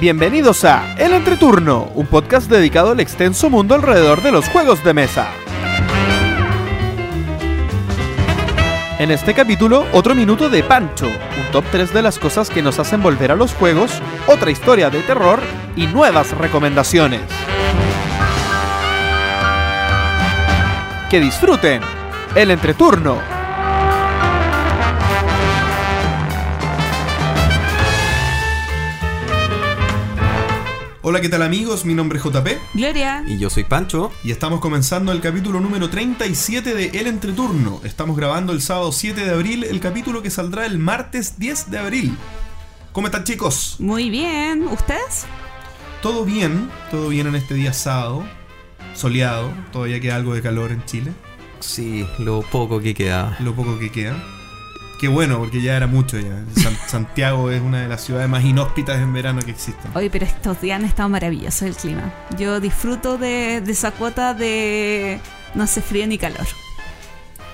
Bienvenidos a El Entreturno, un podcast dedicado al extenso mundo alrededor de los juegos de mesa. En este capítulo, otro minuto de Pancho, un top 3 de las cosas que nos hacen volver a los juegos, otra historia de terror y nuevas recomendaciones. Que disfruten el entreturno. Hola, ¿qué tal amigos? Mi nombre es JP Gloria. Y yo soy Pancho. y estamos comenzando el capítulo número 37 de El Entreturno. Estamos grabando el sábado 7 de abril, el capítulo que saldrá el martes 10 de abril. ¿Cómo están chicos? Muy bien. ¿Ustedes? ¿Todo bien? ¿Todo bien en este día sábado? Soleado, todavía queda algo de calor en Chile, Sí, lo poco que queda. lo poco que queda. Qué bueno, porque ya era mucho ya. San- Santiago es una de las ciudades más inhóspitas en verano que existen. Oye, pero estos días han estado maravillosos el clima. Yo disfruto de, de esa cuota de no hace frío ni calor.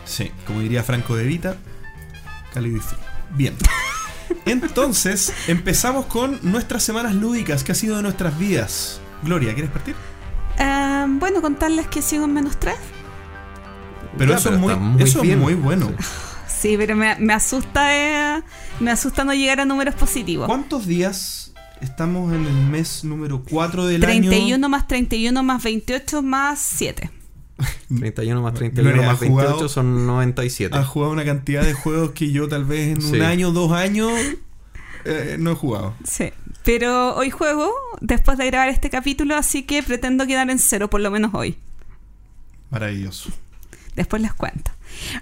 Sí, como diría Franco de Vita, cálido y frío. Bien. Entonces, empezamos con nuestras semanas lúdicas, que ha sido de nuestras vidas. Gloria, ¿quieres partir? Ah, bueno, contarles que sigo en menos 3. Pero Ya, eso, pero es, muy, eso es muy bueno. Sí, pero me, me asusta eh, me asusta no llegar a números positivos. ¿Cuántos días estamos en el mes número 4 del año? 31 más 31 más 28 más 7. 31 más 31 Gloria, más ha jugado- 28 son 97. Has jugado una cantidad de juegos que yo tal vez en Sí. un año, dos años, eh, no he jugado. Sí. Pero hoy juego después de grabar este capítulo, así que pretendo quedar en cero, por lo menos hoy. Maravilloso. Después les cuento.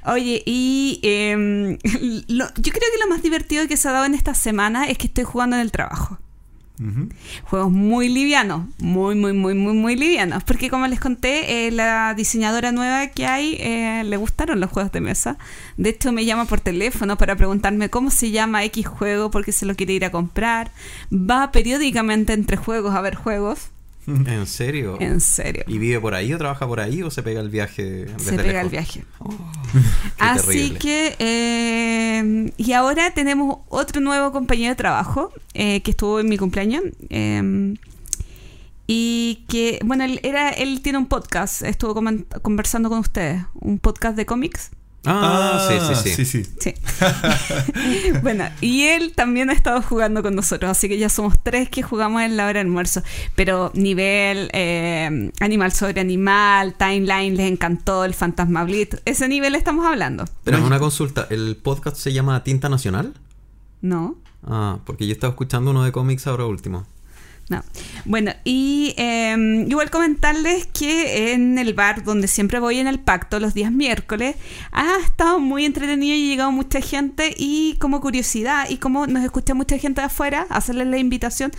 Oye, y em, lo- yo creo que lo más divertido que se ha dado en esta semana es que estoy jugando en el trabajo. Juegos muy livianos, muy, muy, muy, muy, muy livianos. Porque como les conté, eh, la diseñadora nueva que hay eh, le gustaron los juegos de mesa. De hecho, me llama por teléfono para preguntarme cómo se llama X juego porque se lo quiere ir a comprar. Va periódicamente entre juegos a ver juegos. ¿En serio? En serio. ¿Y vive por ahí o trabaja por ahí o se pega el viaje? desde Se pega el lejos? viaje. Qué Así terrible. que, eh, y ahora tenemos otro nuevo compañero de trabajo eh, que estuvo en mi cumpleaños. eh, y que, bueno, él, era, él tiene un podcast, estuvo conversando con ustedes, un podcast de cómics. Ah, sí, sí, sí. sí. Sí. bueno, y él también ha estado jugando con nosotros, así que ya somos tres que jugamos en la hora de almuerzo. Pero nivel eh, animal sobre animal, timeline les encantó, el fantasma blitz, ese nivel estamos hablando. Pero una consulta, ¿el podcast se llama Tinta Nacional? ¿No? Ah, porque yo estaba escuchando uno de cómics ahora último. No. Bueno, y eh, igual comentarles que en el bar donde siempre voy en el pacto los días miércoles ha estado muy entretenido y ha llegado mucha gente y como curiosidad y como nos escucha mucha gente de afuera, hacerles la invitación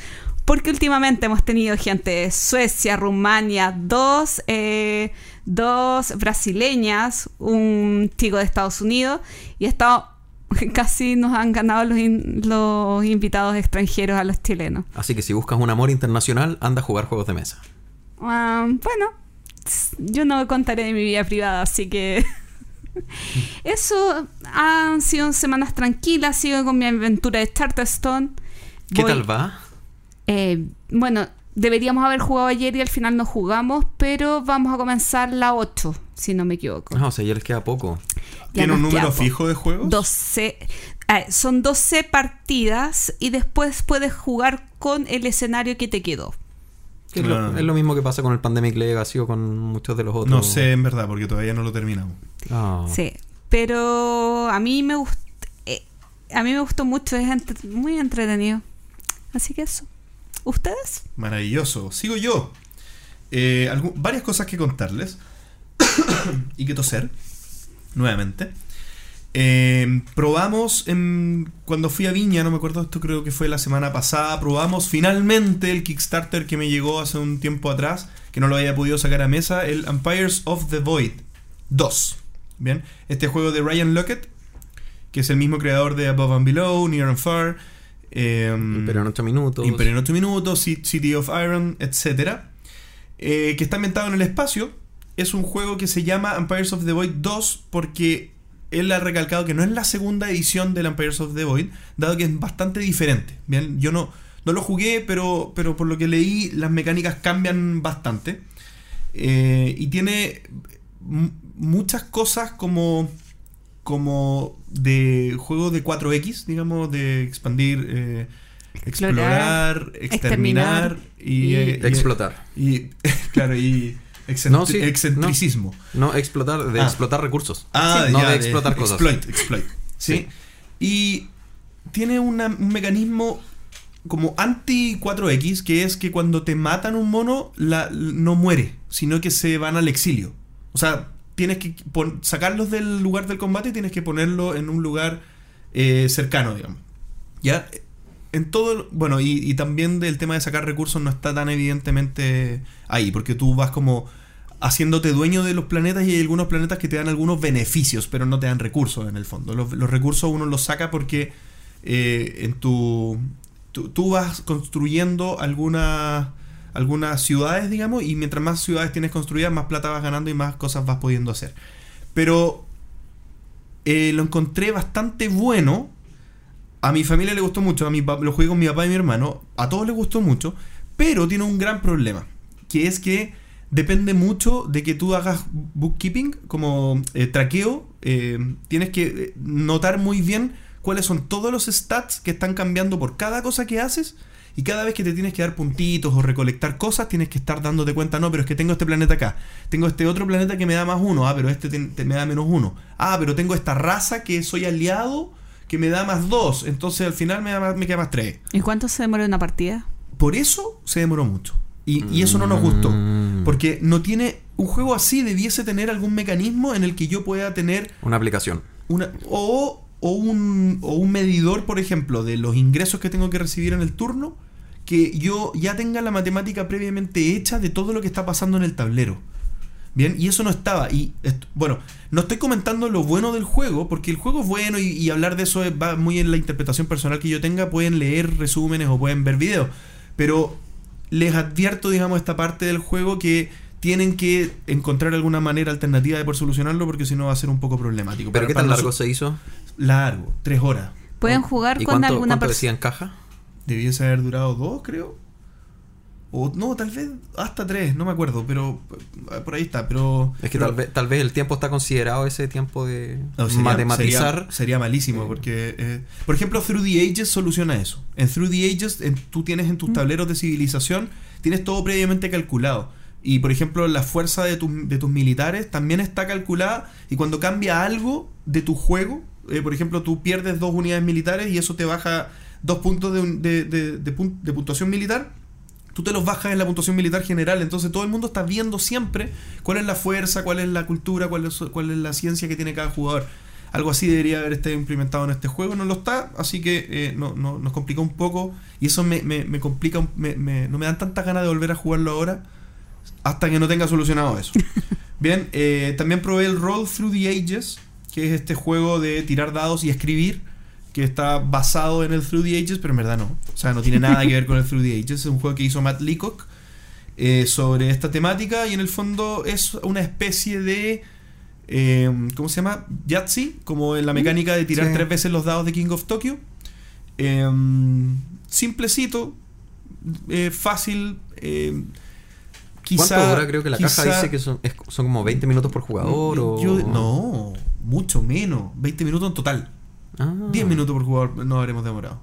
porque últimamente hemos tenido gente de Suecia, Rumania, dos, eh, dos brasileñas, un chico de Estados Unidos y ha estado casi nos han ganado los, in- los invitados extranjeros a los chilenos. Así que si buscas un amor internacional, anda a jugar juegos de mesa. Ah, bueno, yo no contaré de mi vida privada, así que eso han sido semanas tranquilas, sigo con mi aventura de Charterstone. ¿Qué Voy- tal va? Eh, bueno, deberíamos haber jugado ayer y al final no jugamos, pero vamos a comenzar la 8, si no me equivoco. Ah, o sea, ya les queda poco. Ya ¿Tiene un número fijo de juegos? 12, eh, son 12 partidas y después puedes jugar con el escenario que te quedó. Que es, lo, Ah. es lo mismo que pasa con el Pandemic Legacy o con muchos de los otros. No sé en verdad, porque todavía no lo terminamos. Ah. Sí, pero a mí me gustó, a mí me gustó mucho, es entre- muy entretenido. Así que eso. ¿Ustedes? Maravilloso. Sigo yo. Eh, varias cosas que contarles. y que toser. Nuevamente. Eh, probamos en- cuando fui a Viña, no me acuerdo, esto creo que fue la semana pasada. Probamos finalmente el Kickstarter que me llegó hace un tiempo atrás, que no lo había podido sacar a mesa, el Empires of the Void 2. Bien, este juego de Ryan Lockett, que es el mismo creador de Above and Below, Near and Far. em, Pero en 8 minutos. Imperio en 8 minutos, Ci- City of Iron, etc. Eh, que está ambientado en el espacio. Es un juego que se llama Empires of the Void 2 porque él ha recalcado que no es la segunda edición del Empires of the Void, dado que es bastante diferente. Bien, yo no, No lo jugué, pero, pero por lo que leí, las mecánicas cambian bastante. Eh, y tiene muchas cosas como, como de juego de 4X, digamos, de expandir, eh, explorar, Explorar, exterminar y, y- eh, y- Explotar. y, claro, y excentri- No, sí, excentricismo. No, explotar, de Ah. explotar recursos. Ah, no ya, de explotar cosas. Exploit, exploit. ¿sí? Sí. Y tiene una- un mecanismo como anti 4X, que es que cuando te matan un mono, la, no muere, sino que se van al exilio. O sea, tienes que sacarlos del lugar del combate y tienes que ponerlo en un lugar eh, cercano, digamos. ¿Ya? En todo, bueno, y, también del tema de sacar recursos no está tan evidentemente ahí, porque tú vas como haciéndote dueño de los planetas y hay algunos planetas que te dan algunos beneficios, pero no te dan recursos en el fondo. Los, recursos uno los saca porque eh, en tu, tú, tú vas construyendo algunas algunas ciudades, digamos, y mientras más ciudades tienes construidas, más plata vas ganando y más cosas vas pudiendo hacer. Pero eh, lo encontré bastante bueno. A mi familia le gustó mucho, a mi lo jugué con mi papá y mi hermano, a todos les gustó mucho, pero tiene un gran problema, que es que depende mucho de que tú hagas bookkeeping, como eh, traqueo, eh, tienes que eh, notar muy bien cuáles son todos los stats que están cambiando por cada cosa que haces. Y cada vez que te tienes que dar puntitos o recolectar cosas, tienes que estar dándote cuenta, no, pero es que tengo este planeta acá. Tengo este otro planeta que me da más uno. Ah, pero este te- te- me da menos uno. Ah, pero tengo esta raza que soy aliado que me da más dos. Entonces al final me, da más- me queda más tres. ¿Y cuánto se demora una partida? Por eso se demoró mucho. Y, y eso no nos gustó. Mm. Porque no tiene. Un juego así debiese tener algún mecanismo en el que yo pueda tener Una aplicación. una. O, o un, o un medidor, por ejemplo, de los ingresos que tengo que recibir en el turno. Que yo ya tenga la matemática previamente hecha de todo lo que está pasando en el tablero. Bien, y eso no estaba. Y est- bueno, no estoy comentando lo bueno del juego, porque el juego es bueno y, y hablar de eso es- va muy en la interpretación personal que yo tenga. Pueden leer resúmenes o pueden ver videos. Pero les advierto, digamos, esta parte del juego que tienen que encontrar alguna manera alternativa de por solucionarlo, porque si no va a ser un poco problemático. ¿Pero Para- qué tan largo se hizo? Largo, tres horas. ¿Pueden jugar ¿Y con cuánto, alguna persona? decía en caja? Debiese haber durado dos, creo. O no, tal vez hasta tres, no me acuerdo, pero eh, por ahí está. Pero Es que pero- tal, vez, tal vez el tiempo está considerado ese tiempo de No, sería- matematizar. Sería, sería malísimo, porque. eh, por ejemplo, Through the Ages soluciona eso. En Through the Ages, en- tú tienes en tus tableros de civilización, tienes todo previamente calculado. Y por ejemplo, la fuerza de, tus- de tus militares también está calculada. Y cuando cambia algo de tu juego, eh, por ejemplo, tú pierdes dos unidades militares y eso te baja dos puntos de, de- de puntuación militar tú te los bajas en la puntuación militar general, entonces todo el mundo está viendo siempre cuál es la fuerza, cuál es la cultura, cuál es, cuál es la ciencia que tiene cada jugador. Algo así debería haber estado implementado en este juego, no lo está, así que eh, no, no- nos complica un poco y eso me, me- me complica, me- no me dan tantas ganas de volver a jugarlo ahora hasta que no tenga solucionado eso. Bien, eh, también probé el Roll Through the Ages, que es este juego de tirar dados y escribir, que está basado en el Through the Ages, pero en verdad no. O sea, no tiene nada que ver con el Through the Ages. Es un juego que hizo Matt Leacock eh, sobre esta temática y en el fondo es una especie de... eh, ¿Cómo se llama? Yahtzee, como en la mecánica de tirar Sí. tres veces los dados de King of Tokyo. Eh, simplecito, eh, fácil. eh, quizá, ¿Cuánto dura? Creo que la caja dice que son, es- son como 20 minutos por jugador. o... no, mucho menos. 20 minutos en total. Ah. 10 minutos por jugador nos habremos demorado.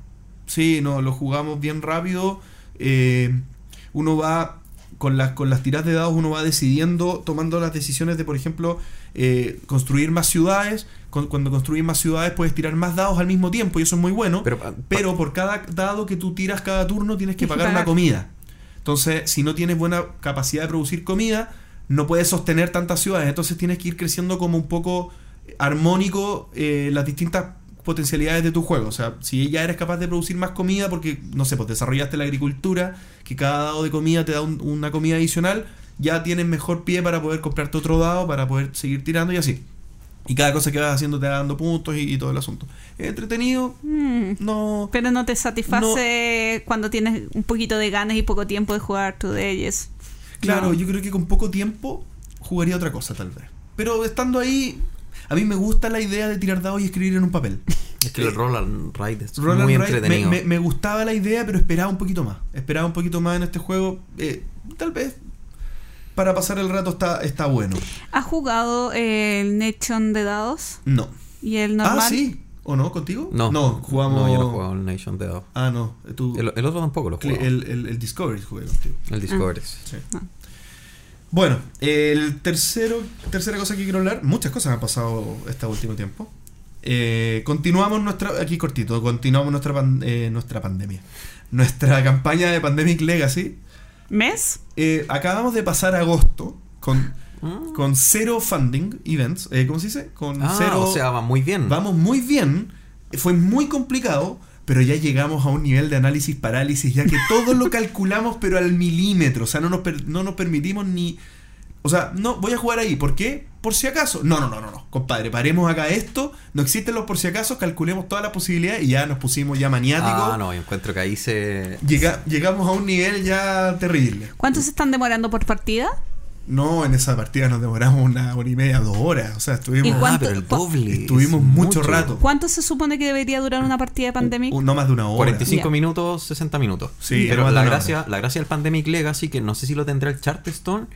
Sí, no, lo jugamos bien rápido. eh, uno va con las, con las tiradas de dados, uno va decidiendo, tomando las decisiones de, por ejemplo, eh, construir más ciudades. Con- cuando construyes más ciudades puedes tirar más dados al mismo tiempo y eso es muy bueno. Pero, ah, Pero por cada dado que tú tiras cada turno tienes que que pagar una pagar. comida. Entonces, si no tienes buena capacidad de producir comida, no puedes sostener tantas ciudades. Entonces tienes que ir creciendo como un poco armónico eh, las distintas potencialidades de tu juego. O sea, si ya eres capaz de producir más comida porque, no sé, pues desarrollaste la agricultura, que cada dado de comida te da un- una comida adicional, ya tienes mejor pie para poder comprarte otro dado, para poder seguir tirando y así. Y cada cosa que vas haciendo te va dando puntos y, y todo el asunto. Es entretenido, Mm, no... Pero no te satisface cuando tienes un poquito de ganas y poco tiempo de jugar tú de ellos. Claro, No. yo creo que con poco tiempo jugaría otra cosa tal vez. Pero estando ahí, a mí me gusta la idea de tirar dados y escribir en un papel. Es que el Roll and Ride es Roll and muy Ride, me, entretenido. me- me gustaba la idea, pero esperaba un poquito más. Esperaba un poquito más en este juego. Eh, tal vez para pasar el rato está, está bueno. ¿Has jugado el Nation de dados? No. ¿Y el normal? Ah, sí. ¿O no? ¿Contigo? No, No, jugamos. No, yo no he jugado el Nation de dados. Ah, no. Tú, El, el otro tampoco lo juego. el, el, el Discovery jugué contigo. El Discovery. Sí. Ah. Bueno, el tercero, tercera cosa que quiero hablar, muchas cosas han pasado este último tiempo. Eh, continuamos nuestra, aquí cortito, continuamos nuestra, pan- eh, nuestra pandemia. Nuestra campaña de Pandemic Legacy. ¿Mes? Eh, acabamos de pasar agosto con, Ah. con cero funding events. ¿Cómo se dice? Con Ah, cero. o sea, va muy bien. Vamos muy bien. Fue muy complicado, pero ya llegamos a un nivel de análisis parálisis, ya que todo lo calculamos, pero al milímetro. O sea, no nos, per- no nos permitimos ni. O sea, no, voy a jugar ahí. ¿Por qué? Por si acaso. No, no, no, no, no. Compadre, paremos acá esto. No existen los por si acaso. Calculemos todas las posibilidades y ya nos pusimos ya maniáticos. Ah, no, yo encuentro que ahí se. Llega- llegamos a un nivel ya terrible. ¿Cuánto se están demorando por partida? No, en esa partida nos demoramos una hora y media, dos horas. O sea, estuvimos, ¿Y Ah, cuánto- pero el cu- doble. estuvimos es mucho rato. ¿Cuánto se supone que debería durar una partida de Pandemic? Un- no más de una hora. 45 Ya. minutos, 60 minutos. Sí, pero la gracia, la gracia del Pandemic Legacy, que no sé si lo tendrá el Charterstone,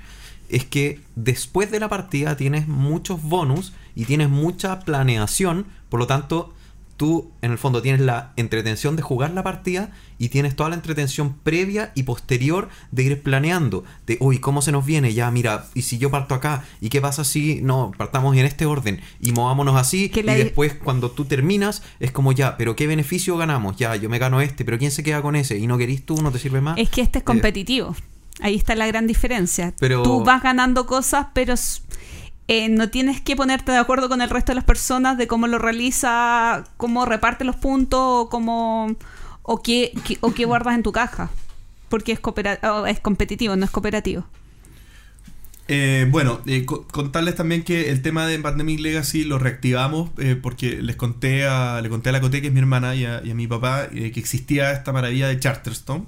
es que después de la partida tienes muchos bonus y tienes mucha planeación, por lo tanto, tú en el fondo tienes la entretención de jugar la partida y tienes toda la entretención previa y posterior de ir planeando. De, uy, ¿cómo se nos viene? Ya, mira, ¿y si yo parto acá? ¿Y qué pasa si no, partamos en este orden? Y movámonos así. Que y después cuando tú terminas es como ya, pero ¿qué beneficio ganamos? Ya, yo me gano este, pero ¿quién se queda con ese? ¿Y no querís tú? ¿No te sirve más? Es que este es Eh, competitivo. Ahí está la gran diferencia. Pero- Tú vas ganando cosas, pero eh, no tienes que ponerte de acuerdo con el resto de las personas de cómo lo realiza, cómo reparte los puntos o cómo o qué, o qué guardas en tu caja. Porque es, es competitivo, no es cooperativo. Eh, bueno, eh, co- contarles también que el tema de Pandemic Legacy lo reactivamos eh, porque les conté a, le conté a la Cote, que es mi hermana, y a, y a mi papá, eh, que existía esta maravilla de Charterstone.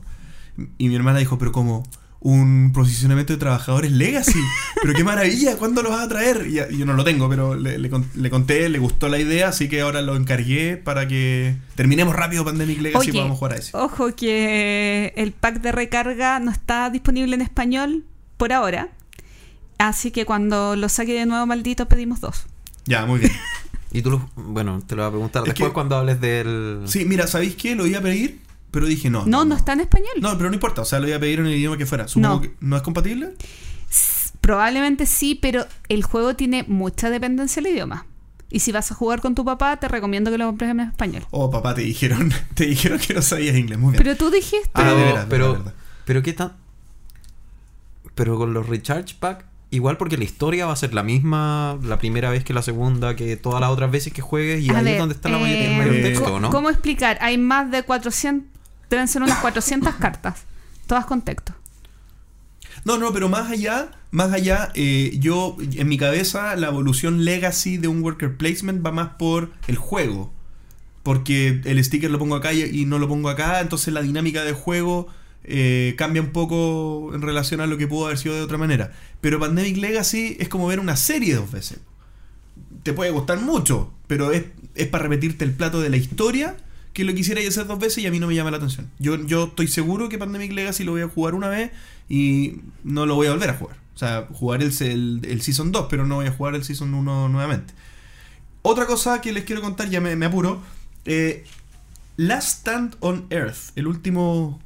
Y mi hermana dijo, pero como un posicionamiento de trabajadores Legacy, pero qué maravilla, ¿cuándo lo vas a traer? Y, y yo no lo tengo, pero le, le con- le conté, le gustó la idea, así que ahora lo encargué para que terminemos rápido Pandemic Legacy y podamos jugar a ese. ojo que el pack de recarga no está disponible en español por ahora. Así que cuando lo saque de nuevo, maldito, pedimos dos. Ya, muy bien. Y tú, lo- bueno, te lo voy a preguntar Es después que- cuando hables del... Sí, mira, ¿sabéis qué? Lo iba a pedir, pero dije no. No, no, está en español. No, pero no importa, o sea, lo iba a pedir en el idioma que fuera. Supongo No. que no es compatible. S- Probablemente sí, pero el juego tiene mucha dependencia del idioma. Y si vas a jugar con tu papá, te recomiendo que lo compres en español. Oh, papá, te dijeron, te dijeron que no sabías inglés. Muy bien. Pero tú dijiste. Ah, pero, de veras, de pero, verdad. pero qué tan... Pero con los Recharge Pack, igual porque la historia va a ser la misma la primera vez que la segunda, que todas las otras veces que juegues, y A ahí ver, es donde está la mayor, el eh, mayor texto, ¿no? ¿Cómo explicar? Hay más de 400. Deben ser unas 400 cartas. Todas con texto. No, no, pero más allá, más allá, eh, yo, en mi cabeza, la evolución legacy de un worker placement va más por el juego. Porque el sticker lo pongo acá y, y no lo pongo acá, entonces la dinámica del juego eh, cambia un poco en relación a lo que pudo haber sido de otra manera. Pero Pandemic Legacy es como ver una serie dos veces. Te puede gustar mucho, pero es, es para repetirte el plato de la historia que lo quisiera hacer dos veces y a mí no me llama la atención. Yo, yo estoy seguro que Pandemic Legacy lo voy a jugar una vez y no lo voy a volver a jugar. O sea, jugar el, el, el Season 2, pero no voy a jugar el Season 1 nuevamente. Otra cosa que les quiero contar, ya me, me apuro. eh, Last Stand on Earth, el último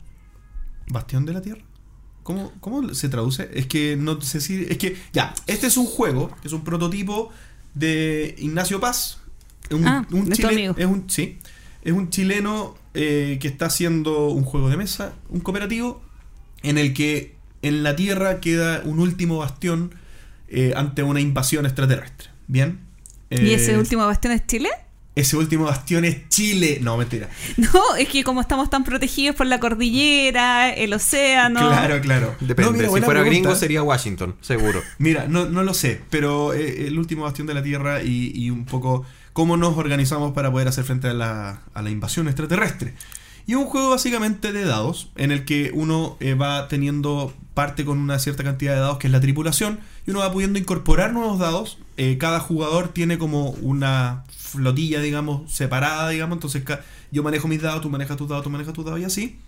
bastión de la Tierra. ¿Cómo, ¿Cómo se traduce? Es que no sé si. Es que, ya, este es un juego, es un prototipo de Ignacio Paz. Un, Ah, un chile- es un, sí, es un chileno eh, que está haciendo un juego de mesa, un cooperativo, en el que en la Tierra queda un último bastión eh, ante una invasión extraterrestre. ¿Bien? ¿Y Eh, ese último bastión es Chile? Ese último bastión es Chile. No, mentira. No, es que como estamos tan protegidos por la cordillera, el océano. Claro, claro. Depende, No, mira, si fuera pregunta. gringo sería Washington, seguro. Mira, no, no lo sé, pero eh, el último bastión de la Tierra y, y un poco cómo nos organizamos para poder hacer frente a la, invasión extraterrestre. Y es un juego básicamente de dados, en el que uno eh, va teniendo parte con una cierta cantidad de dados, que es la tripulación, y uno va pudiendo incorporar nuevos dados. Eh, cada jugador tiene como una flotilla, digamos, separada, digamos. Entonces yo manejo mis dados, tú manejas tus dados, tú manejas tus dados y así.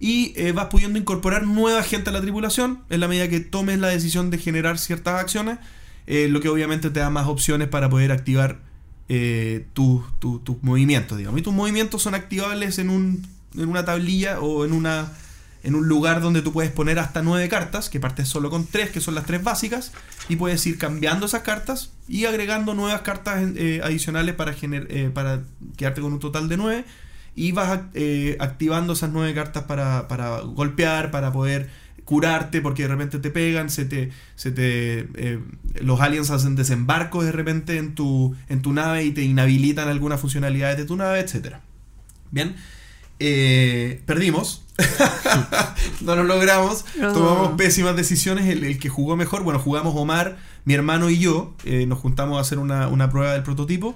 Y eh, vas pudiendo incorporar nueva gente a la tripulación en la medida que tomes la decisión de generar ciertas acciones, eh, lo que obviamente te da más opciones para poder activar eh, tus tus movimientos, digamos. Y tus movimientos son activables en, un, en una tablilla o en, una, en un lugar donde tú puedes poner hasta nueve cartas, que partes solo con tres, que son las tres básicas, y puedes ir cambiando esas cartas y agregando nuevas cartas eh, adicionales para, gener- eh, para quedarte con un total de nueve. Y vas activando esas nueve cartas para, para golpear, para poder curarte, porque de repente te pegan, se te, se te eh, los aliens hacen desembarcos de repente en tu, en tu nave y te inhabilitan algunas funcionalidades de tu nave, etcétera. Bien, eh, perdimos, no lo logramos, tomamos pésimas decisiones, el, el que jugó mejor, bueno, jugamos Omar, mi hermano y yo, eh, nos juntamos a hacer una, una prueba del prototipo.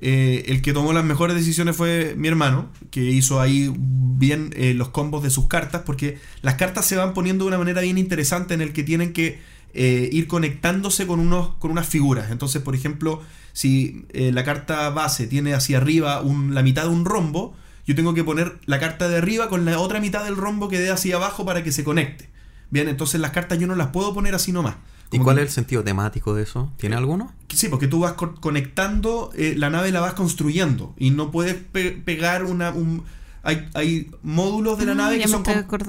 Eh, el que tomó las mejores decisiones fue mi hermano, que hizo ahí bien eh, los combos de sus cartas, porque las cartas se van poniendo de una manera bien interesante en el que tienen que eh, ir conectándose con, unos, con unas figuras. Entonces, por ejemplo, si eh, la carta base tiene hacia arriba la mitad de un rombo, yo tengo que poner la carta de arriba con la otra mitad del rombo que dé hacia abajo para que se conecte. Bien, entonces las cartas yo no las puedo poner así nomás. ¿Y cuál que- es el sentido temático de eso? ¿Tiene alguno? Sí, porque tú vas co- conectando, eh, la nave la vas construyendo y no puedes pe- pegar una... Un, hay, hay módulos de la Ah, nave que son,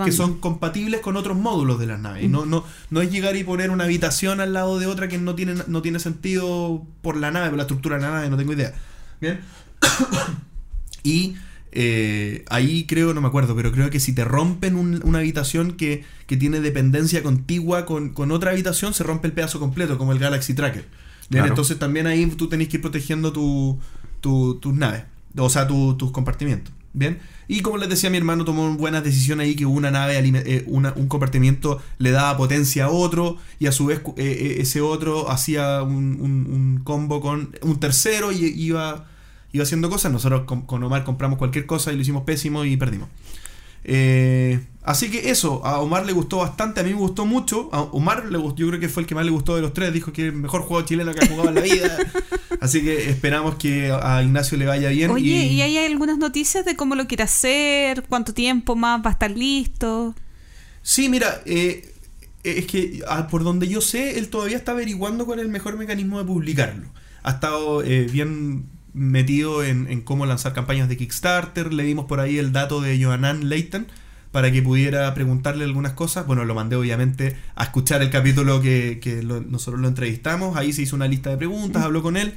que son compatibles con otros módulos de las naves. Y No, no, no es llegar y poner una habitación al lado de otra que no tiene, no tiene sentido por la nave, por la estructura de la nave, no tengo idea. Bien. y eh, ahí creo, no me acuerdo, pero creo que si te rompen un- una habitación que, que tiene dependencia contigua con, con otra habitación, se rompe el pedazo completo, como el Galaxy Tracker. Bien, Claro. entonces también ahí tú tenés que ir protegiendo tu, tu- tus naves, o sea, tu- tus compartimientos. Bien, y como les decía, mi hermano tomó buenas decisiones ahí que una nave, eh, una- un compartimiento le daba potencia a otro, y a su vez eh, eh, ese otro hacía un, un- un combo con un tercero y iba, iba haciendo cosas. Nosotros con, con Omar compramos cualquier cosa y lo hicimos pésimo y perdimos. Eh, así que eso, a Omar le gustó bastante, a mí me gustó mucho. A Omar le gustó, yo creo que fue el que más le gustó de los tres, dijo que es el mejor juego chileno que ha jugado en la vida. Así que esperamos que a Ignacio le vaya bien. Oye, y, ¿y hay algunas noticias de cómo lo quiere hacer? ¿Cuánto tiempo más va a estar listo? Sí, mira, eh, es que ah, por donde yo sé, él todavía está averiguando cuál es el mejor mecanismo de publicarlo. Ha estado eh, bien metido en, en cómo lanzar campañas de Kickstarter. Le dimos por ahí el dato de Johanan Leighton para que pudiera preguntarle algunas cosas. Bueno, lo mandé obviamente a escuchar el capítulo que, que lo- nosotros lo entrevistamos. Ahí se hizo una lista de preguntas, habló con él.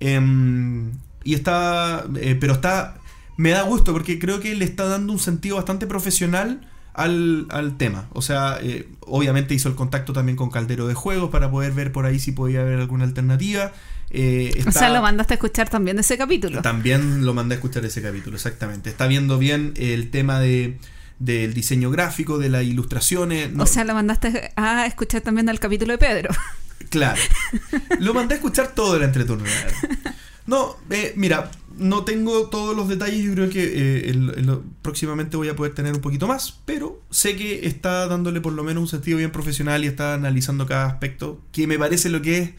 Em, y está, eh, pero está, me da gusto porque creo que le está dando un sentido bastante profesional al, al tema. O sea, eh, obviamente hizo el contacto también con Caldero de Juegos para poder ver por ahí si podía haber alguna alternativa. Eh, O está- sea, lo mandaste a escuchar también ese capítulo. también lo mandé a escuchar ese capítulo, exactamente. Está viendo bien el tema de del diseño gráfico, de las ilustraciones. no- O sea, lo mandaste a escuchar también al capítulo de Pedro. Claro. Lo mandé a escuchar todo el entreturno. No, eh, mira, no tengo todos los detalles. Yo creo que eh, próximamente voy a poder tener un poquito más. Pero sé que está dándole por lo menos un sentido bien profesional y está analizando cada aspecto. Que me parece lo que es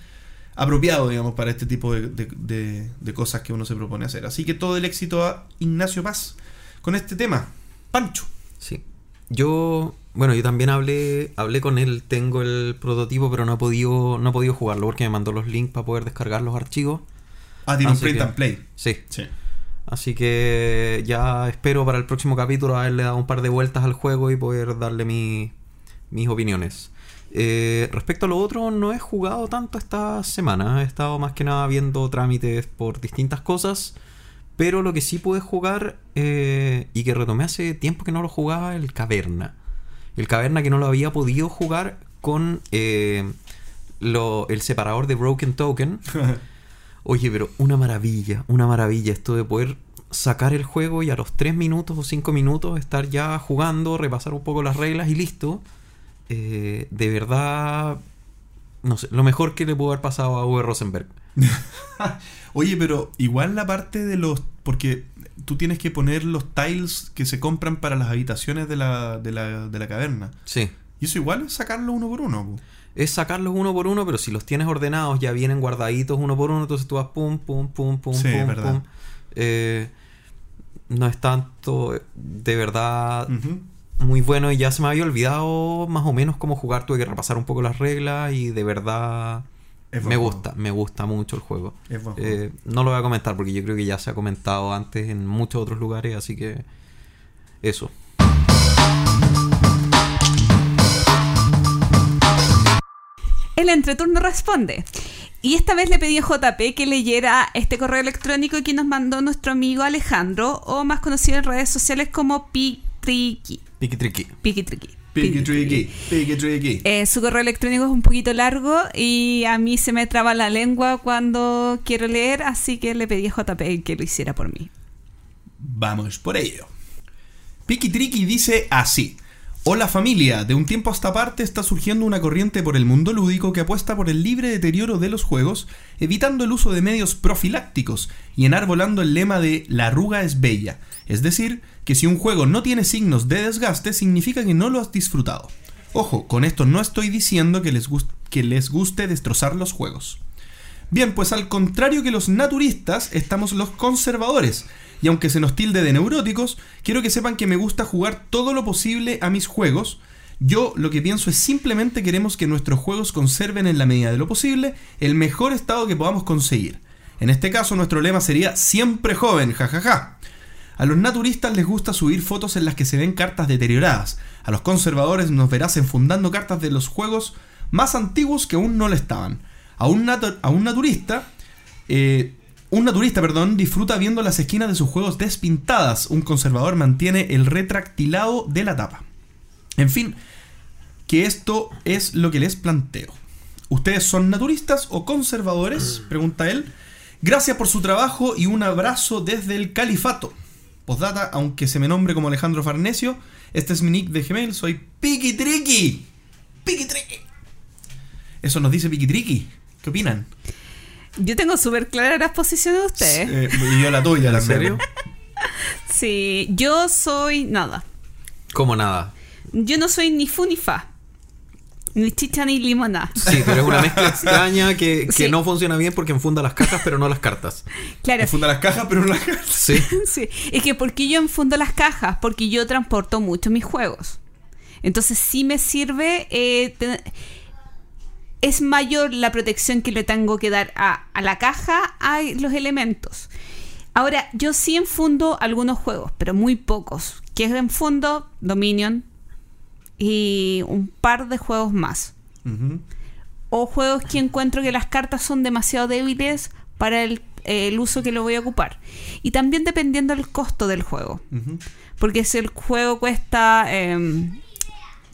apropiado, digamos, para este tipo de- de cosas que uno se propone hacer. Así que todo el éxito a Ignacio Paz con este tema. Pancho. Sí. Yo, bueno, yo también hablé, hablé con él, tengo el prototipo, pero no he podido, no he podido jugarlo porque me mandó los links para poder descargar los archivos. Ah, tiene un print que- and play. Sí. Sí. Así que ya espero para el próximo capítulo haberle dado un par de vueltas al juego y poder darle mi- mis opiniones. Eh, respecto a lo otro, no he jugado tanto esta semana. He estado más que nada viendo trámites por distintas cosas. Pero lo que sí pude jugar eh, y que retomé hace tiempo que no lo jugaba, el Caverna. El Caverna que no lo había podido jugar con eh, lo- el separador de Broken Token. Oye, pero una maravilla, una maravilla esto de poder sacar el juego y a los 3 minutos o 5 minutos estar ya jugando, repasar un poco las reglas y listo. Eh, de verdad no sé, lo mejor que le pudo haber pasado a V. Rosenberg. Oye, pero igual la parte de los. Porque tú tienes que poner los tiles que se compran para las habitaciones de la, de la, de la caverna. Sí. Y eso igual es sacarlo uno por uno. po. Es sacarlos uno por uno, pero si los tienes ordenados ya vienen guardaditos uno por uno, entonces tú vas pum, pum, pum, pum, Sí, pum, verdad. pum. Eh, no es tanto, de verdad, muy bueno y ya se me había olvidado más o menos cómo jugar. Tuve que repasar un poco las reglas y de verdad me gusta, me gusta mucho el juego. Eh, no lo voy a comentar porque yo creo que ya se ha comentado antes en muchos otros lugares, así que eso. El entreturno responde. Y esta vez le pedí a JP que leyera este correo electrónico que nos mandó nuestro amigo Alejandro, o más conocido en redes sociales como Pitriqui. Piqui triqui. Piqui Triqui. Piggy tricky, piggy tricky. Eh, su correo electrónico es un poquito largo y a mí se me traba la lengua cuando quiero leer, así que le pedí a JP que lo hiciera por mí. Vamos por ello. Piki Triki dice así. Hola familia, de un tiempo a esta parte está surgiendo una corriente por el mundo lúdico que apuesta por el libre deterioro de los juegos, evitando el uso de medios profilácticos y enarbolando el lema de la arruga es bella, es decir, que si un juego no tiene signos de desgaste significa que no lo has disfrutado. Ojo, con esto no estoy diciendo que les, que les guste destrozar los juegos. Bien, pues al contrario que los naturistas, estamos los conservadores. Y aunque se nos tilde de neuróticos, quiero que sepan que me gusta jugar todo lo posible a mis juegos. Yo lo que pienso es simplemente queremos que nuestros juegos conserven en la medida de lo posible el mejor estado que podamos conseguir. En este caso nuestro lema sería siempre joven, jajaja. A los naturistas les gusta subir fotos en las que se ven cartas deterioradas. A los conservadores nos verás enfundando cartas de los juegos más antiguos que aún no le estaban. A un, a un naturista, eh, un naturista, perdón, disfruta viendo las esquinas de sus juegos despintadas. Un conservador mantiene el retractilado de la tapa. En fin, que esto es lo que les planteo. ¿Ustedes son naturistas o conservadores? Pregunta él. Gracias por su trabajo y un abrazo desde el califato. Postdata, aunque se me nombre como Alejandro Farnesio, este es mi nick de Gmail, soy. Piki Triki. Eso nos dice Piki Triki. ¿Qué opinan? Yo tengo súper claras las posiciones de ustedes. Eh, y yo la tuya, ¿En la serio? Sí, yo soy nada. Como nada. Yo no soy ni fu ni fa. Ni chicha ni limonada. Sí, pero es una mezcla extraña que, que Sí. no funciona bien porque enfunda las cajas, pero no las cartas. Claro. Me funda las cajas, pero no las cajas. Sí. Sí, es que porque yo enfundo las cajas, porque yo transporto mucho mis juegos. Entonces sí me sirve, eh, es mayor la protección que le tengo que dar a, a la caja a los elementos. Ahora, yo sí enfundo algunos juegos, pero muy pocos. Que enfundo Dominion y un par de juegos más. O juegos que encuentro que las cartas son demasiado débiles para el, el uso que lo voy a ocupar. Y también dependiendo del costo del juego. Porque si el juego cuesta eh,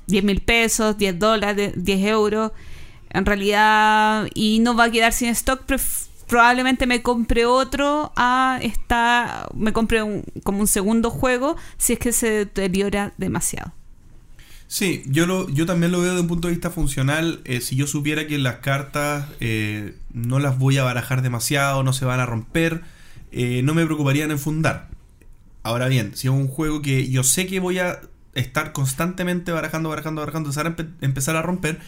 10 mil pesos, 10 dólares, 10 euros, en realidad, y no va a quedar sin stock, probablemente me compre otro a esta, me compre un- como un segundo juego si es que se deteriora demasiado. Sí, yo, lo, yo también lo veo de un punto de vista funcional. Eh, si yo supiera que las cartas eh, no las voy a barajar demasiado, no se van a romper, eh, no me preocuparía en enfundar. Ahora bien, si es un juego que yo sé que voy a estar constantemente barajando, barajando, barajando, empezar a, empe- empezar a romper,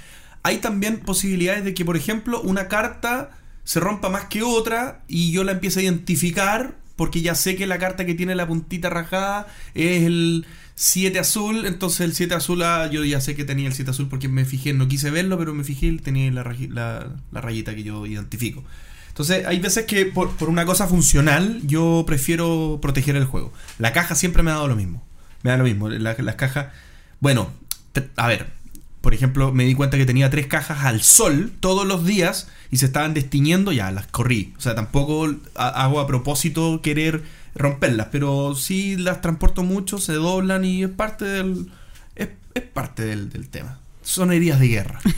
hay también posibilidades de que, por ejemplo, una carta se rompa más que otra y yo la empiece a identificar porque ya sé que la carta que tiene la puntita rajada es el 7 azul, entonces el 7 azul, ah, yo ya sé que tenía el 7 azul porque me fijé, no quise verlo, pero me fijé, tenía la, la, la rayita que yo identifico. Entonces, hay veces que por, una cosa funcional yo prefiero proteger el juego. La caja siempre me ha dado lo mismo. Me da lo mismo. La- las cajas. Bueno, a ver. Por ejemplo, me di cuenta que tenía tres cajas al sol todos los días y se estaban destiñendo, ya las corrí. O sea, tampoco ha- hago a propósito querer romperlas, pero sí las transporto mucho, se doblan y es parte del. Es, es parte del, del tema. Son heridas de guerra.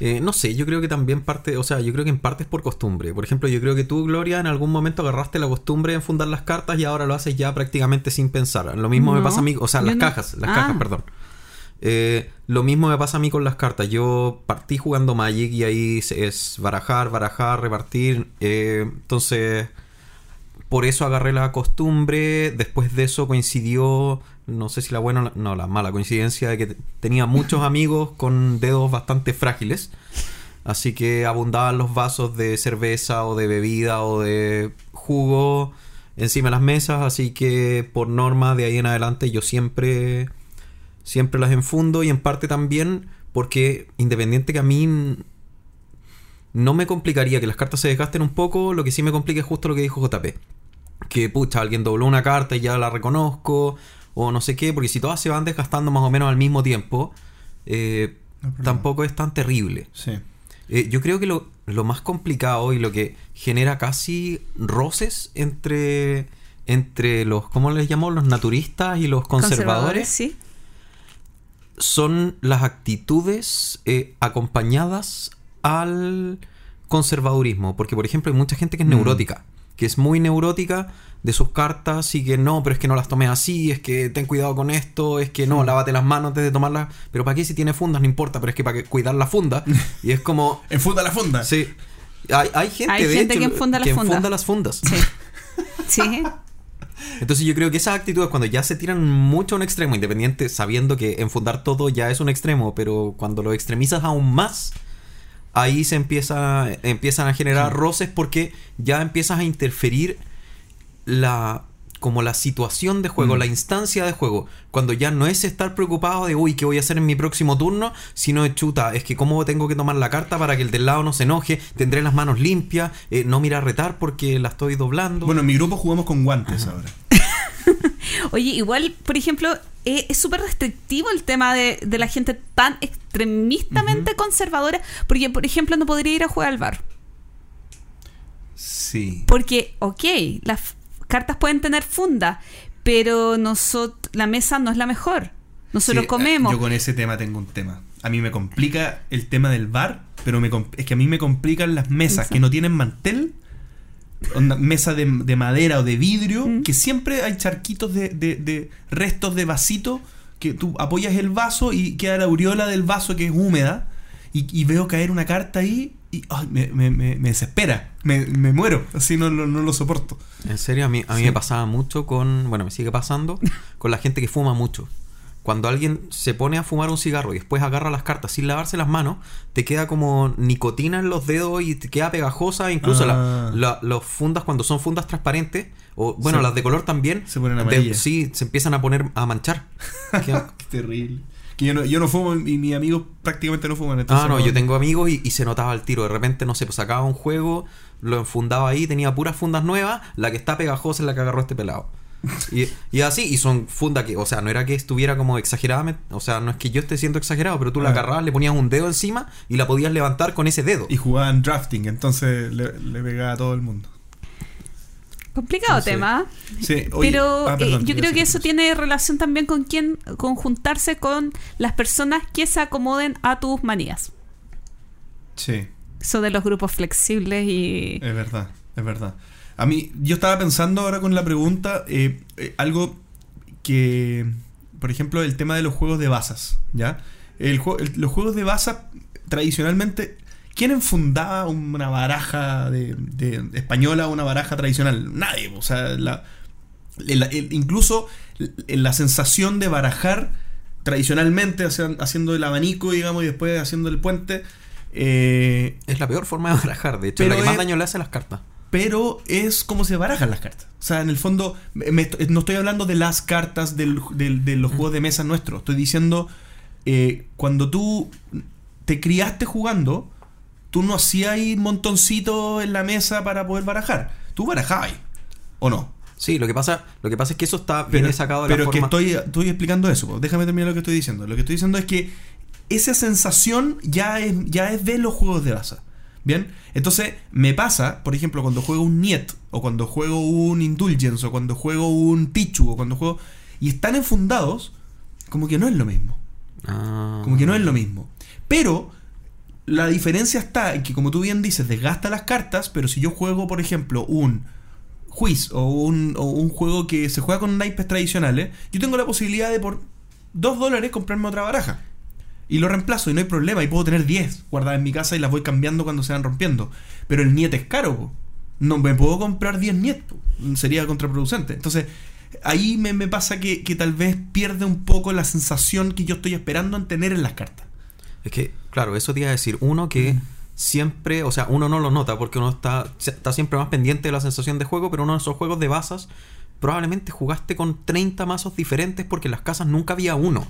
Eh, no sé, yo creo que también parte, o sea, yo creo que en parte es por costumbre. Por ejemplo, yo creo que tú, Gloria, en algún momento agarraste la costumbre de enfundar las cartas y ahora lo haces ya prácticamente sin pensar. Lo mismo me pasa a mí, o sea, las no. cajas, las Ah. cajas, perdón. Eh, lo mismo me pasa a mí con las cartas. Yo partí jugando Magic y ahí es barajar, barajar, repartir. eh, entonces, por eso agarré la costumbre. Después de eso coincidió, no sé si la buena o la- no, la mala coincidencia de que te- tenía muchos amigos con dedos bastante frágiles. Así que abundaban los vasos de cerveza o de bebida o de jugo encima de las mesas. Así que por norma de ahí en adelante yo siempre, siempre las enfundo y en parte también porque independiente que a mí no me complicaría que las cartas se desgasten un poco, lo que sí me complica es justo lo que dijo JP. Que pucha, alguien dobló una carta y ya la reconozco o no sé qué, porque si todas se van desgastando más o menos al mismo tiempo, eh, No tampoco es tan terrible. Sí. Eh, yo creo que lo, lo más complicado y lo que genera casi roces entre, entre los, ¿cómo les llamamos? Los naturistas y los conservadores, sí. Son las actitudes eh, acompañadas al conservadurismo. Porque, por ejemplo, hay mucha gente que es Mm. neurótica, que es muy neurótica de sus cartas y que no, pero es que no las tomes así, es que ten cuidado con esto, es que no, lávate las manos antes de tomarlas. Pero ¿para qué si tiene fundas? No importa, pero es que para que cuidar la funda. y es como... Enfunda la funda. Sí. Hay, hay gente, Hay de gente hecho, que enfunda las que fundas. enfunda las fundas. Sí. Sí. Entonces yo creo que esas actitudes cuando ya se tiran mucho a un extremo, independiente, sabiendo que enfundar todo ya es un extremo, pero cuando lo extremizas aún más, ahí se empieza, empiezan a generar roces porque ya empiezas a interferir la como la situación de juego, Mm. la instancia de juego, cuando ya no es estar preocupado de, uy, ¿qué voy a hacer en mi próximo turno? Sino de, chuta, es que cómo tengo que tomar la carta para que el del lado no se enoje, tendré las manos limpias, eh, no mira a retar porque la estoy doblando. Bueno, en mi grupo jugamos con guantes ahora. Oye, igual, por ejemplo, eh, es súper restrictivo el tema de, de la gente tan extremistamente conservadora, porque, por ejemplo, no podría ir a jugar al bar. Sí. Porque, ok, las f- cartas pueden tener funda, pero nosotros, la mesa no es la mejor. Nosotros Sí, comemos. Yo con ese tema tengo un tema. A mí me complica el tema del bar, pero me es que a mí me complican las mesas Mesa. que no tienen mantel, onda, mesa de, de madera o de vidrio, Mm. que siempre hay charquitos de, de- de restos de vasito, que tú apoyas el vaso y queda la aureola del vaso que es húmeda, y, y veo caer una carta ahí y me, me- me- me desespera, me, muero, así no, lo- no lo soporto. En serio, a mí, a mí Sí. me pasaba mucho con, bueno, me sigue pasando, con la gente que fuma mucho. Cuando alguien se pone a fumar un cigarro y después agarra las cartas sin lavarse las manos, te queda como nicotina en los dedos y te queda pegajosa. Incluso Ah. la- la- los fundas, cuando son fundas transparentes, o bueno, las de color también, se ponen de- amarillas. sí, se empiezan a poner a manchar. Qué terrible. Que yo no, yo no fumo y mis amigos prácticamente no fuman. entonces Ah, no, yo tengo amigos y, y se notaba el tiro. De repente, no sé, pues sacaba un juego, lo enfundaba ahí, tenía puras fundas nuevas, la que está pegajosa es la que agarró este pelado. Y, y así, y son fundas que, o sea, no era que estuviera como exageradamente, o sea, no es que yo esté siendo exagerado, pero tú la agarrabas, le ponías un dedo encima y la podías levantar con ese dedo. Y jugaban drafting, entonces le, le pegaba a todo el mundo. Complicado tema. Sí, oye- Pero ah, eh, yo creo que eso tiene relación también con quién, con juntarse con las personas que se acomoden a tus manías. Sí, Eso de los grupos flexibles y... es verdad, es verdad. A mí, yo estaba pensando ahora con la pregunta, eh, eh, algo que, por ejemplo, el tema de los juegos de bazas, ¿ya? El, el- los juegos de bazas, tradicionalmente, ¿quién enfundaba una baraja de, de- española o una baraja tradicional? Nadie, o sea, la, el- el- incluso la sensación de barajar tradicionalmente, hacia- haciendo el abanico, digamos, y después haciendo el puente, eh, Es la peor forma de barajar, de hecho, Pero la que más es- daño le hace a las cartas. pero es como se barajan las cartas. O sea, en el fondo, me- no estoy hablando de las cartas del- del- de los juegos de mesa nuestros. Estoy diciendo, eh, cuando tú te criaste jugando, tú no hacías ahí montoncitos en la mesa para poder barajar. Tú barajabas, ¿o no? Sí, lo que pasa, lo que pasa es que eso está bien sacado de pero la que forma... estoy, estoy explicando eso. pues. Déjame terminar lo que estoy diciendo. Lo que estoy diciendo es que esa sensación ya es, ya es de los juegos de baza. Bien, entonces me pasa, por ejemplo, cuando juego un Niet, o cuando juego un Indulgence, o cuando juego un Pichu, o cuando juego. y están enfundados, como que no es lo mismo. Ah. Como que no es lo mismo. Pero la diferencia está en que, como tú bien dices, desgasta las cartas, pero si yo juego, por ejemplo, un Quiz o un, juego que se juega con naipes tradicionales, yo tengo la posibilidad de por 2 dólares comprarme otra baraja. Y lo reemplazo y no hay problema. Y puedo tener 10 guardadas en mi casa y las voy cambiando cuando se van rompiendo. Pero el Niet es caro. No me puedo comprar 10 Niet. Sería contraproducente. Entonces, ahí me, me pasa que, que tal vez pierde un poco la sensación que yo estoy esperando en tener en las cartas. Es que, claro, eso te iba a decir. Uno que siempre, o sea, uno no lo nota porque uno está, está siempre más pendiente de la sensación de juego, pero uno de esos juegos de basas, probablemente jugaste con 30 mazos diferentes porque en las casas nunca había uno.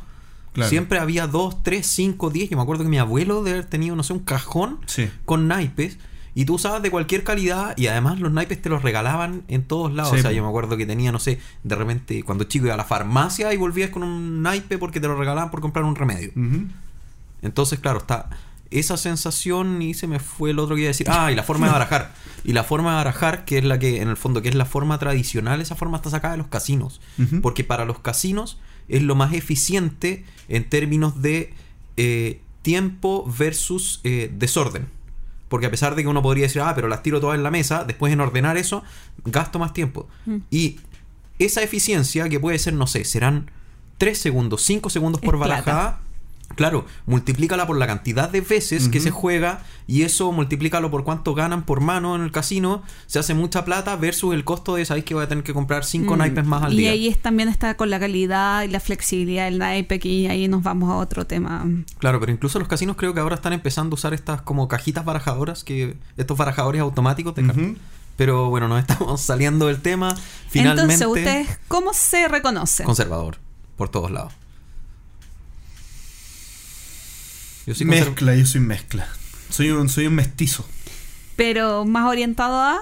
Claro. Siempre había 2, 3, 5, 10. Yo me acuerdo que mi abuelo de haber tenido, no sé, un cajón Sí. con naipes. Y tú usabas de cualquier calidad y además los naipes te los regalaban en todos lados. Sí, o sea, yo me acuerdo que tenía, no sé, de repente cuando chico iba a la farmacia y volvías con un naipe porque te lo regalaban por comprar un remedio. Entonces, claro, está esa sensación y se me fue el otro que iba a decir. Ah, y la forma de barajar. Y la forma de barajar, que es la que, en el fondo, que es la forma tradicional, esa forma está sacada de los casinos. Porque para los casinos es lo más eficiente en términos de eh, tiempo versus eh, desorden. Porque a pesar de que uno podría decir, ah, pero las tiro todas en la mesa, después en ordenar eso, gasto más tiempo. Mm. Y esa eficiencia, que puede ser, no sé, serán 3 segundos, 5 segundos por Es plata. Claro, multiplícala por la cantidad de veces que se juega y eso multiplícalo por cuánto ganan por mano en el casino. Se hace mucha plata versus el costo de, sabéis que voy a tener que comprar 5 Mm. naipes más al y día. ahí es- también está con la calidad y la flexibilidad del naipe, que ahí nos vamos a otro tema. Claro, pero incluso los casinos creo que ahora están empezando a usar estas como cajitas barajadoras, que estos barajadores automáticos de. Pero bueno, nos estamos saliendo del tema. Finalmente, Entonces, ¿ustedes cómo se reconocen? conservador, por todos lados. Yo soy Mezcla, yo soy mezcla. Soy un, soy un mestizo. Pero más orientado a...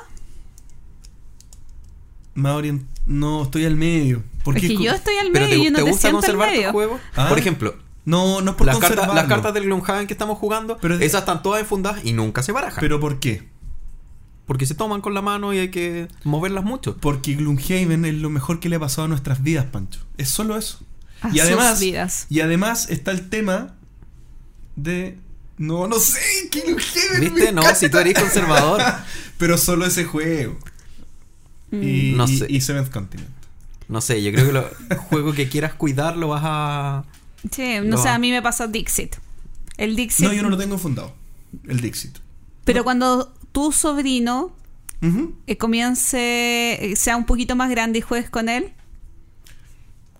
Más orient... No, estoy al medio. ¿Por Es qué que co- yo estoy al Pero medio y te, yo no te te, gusta al conservar tu medio. juego. Ah. Por ejemplo, No, no es por las cartas, las cartas del Gloomhaven que estamos jugando, Pero de- esas están todas enfundadas y nunca se barajan. ¿Pero por qué? porque se toman con la mano y hay que moverlas mucho. Porque Gloomhaven es lo mejor que le ha pasado a nuestras vidas, Pancho. Es solo eso. A y además, vidas. y además está el tema de no, no sé, Gloomhaven me ¿Viste? No, si tú eres conservador. Pero solo ese juego. Mm. Y, No y- sé. y Seventh Continent. No sé, yo creo que lo- el juego que quieras cuidar lo vas a. Sí, no sé, a mí me pasa Dixit. El Dixit. No, yo no lo tengo fundado. El Dixit. Pero cuando tu sobrino eh, comience, eh, sea un poquito más grande y juegues con él,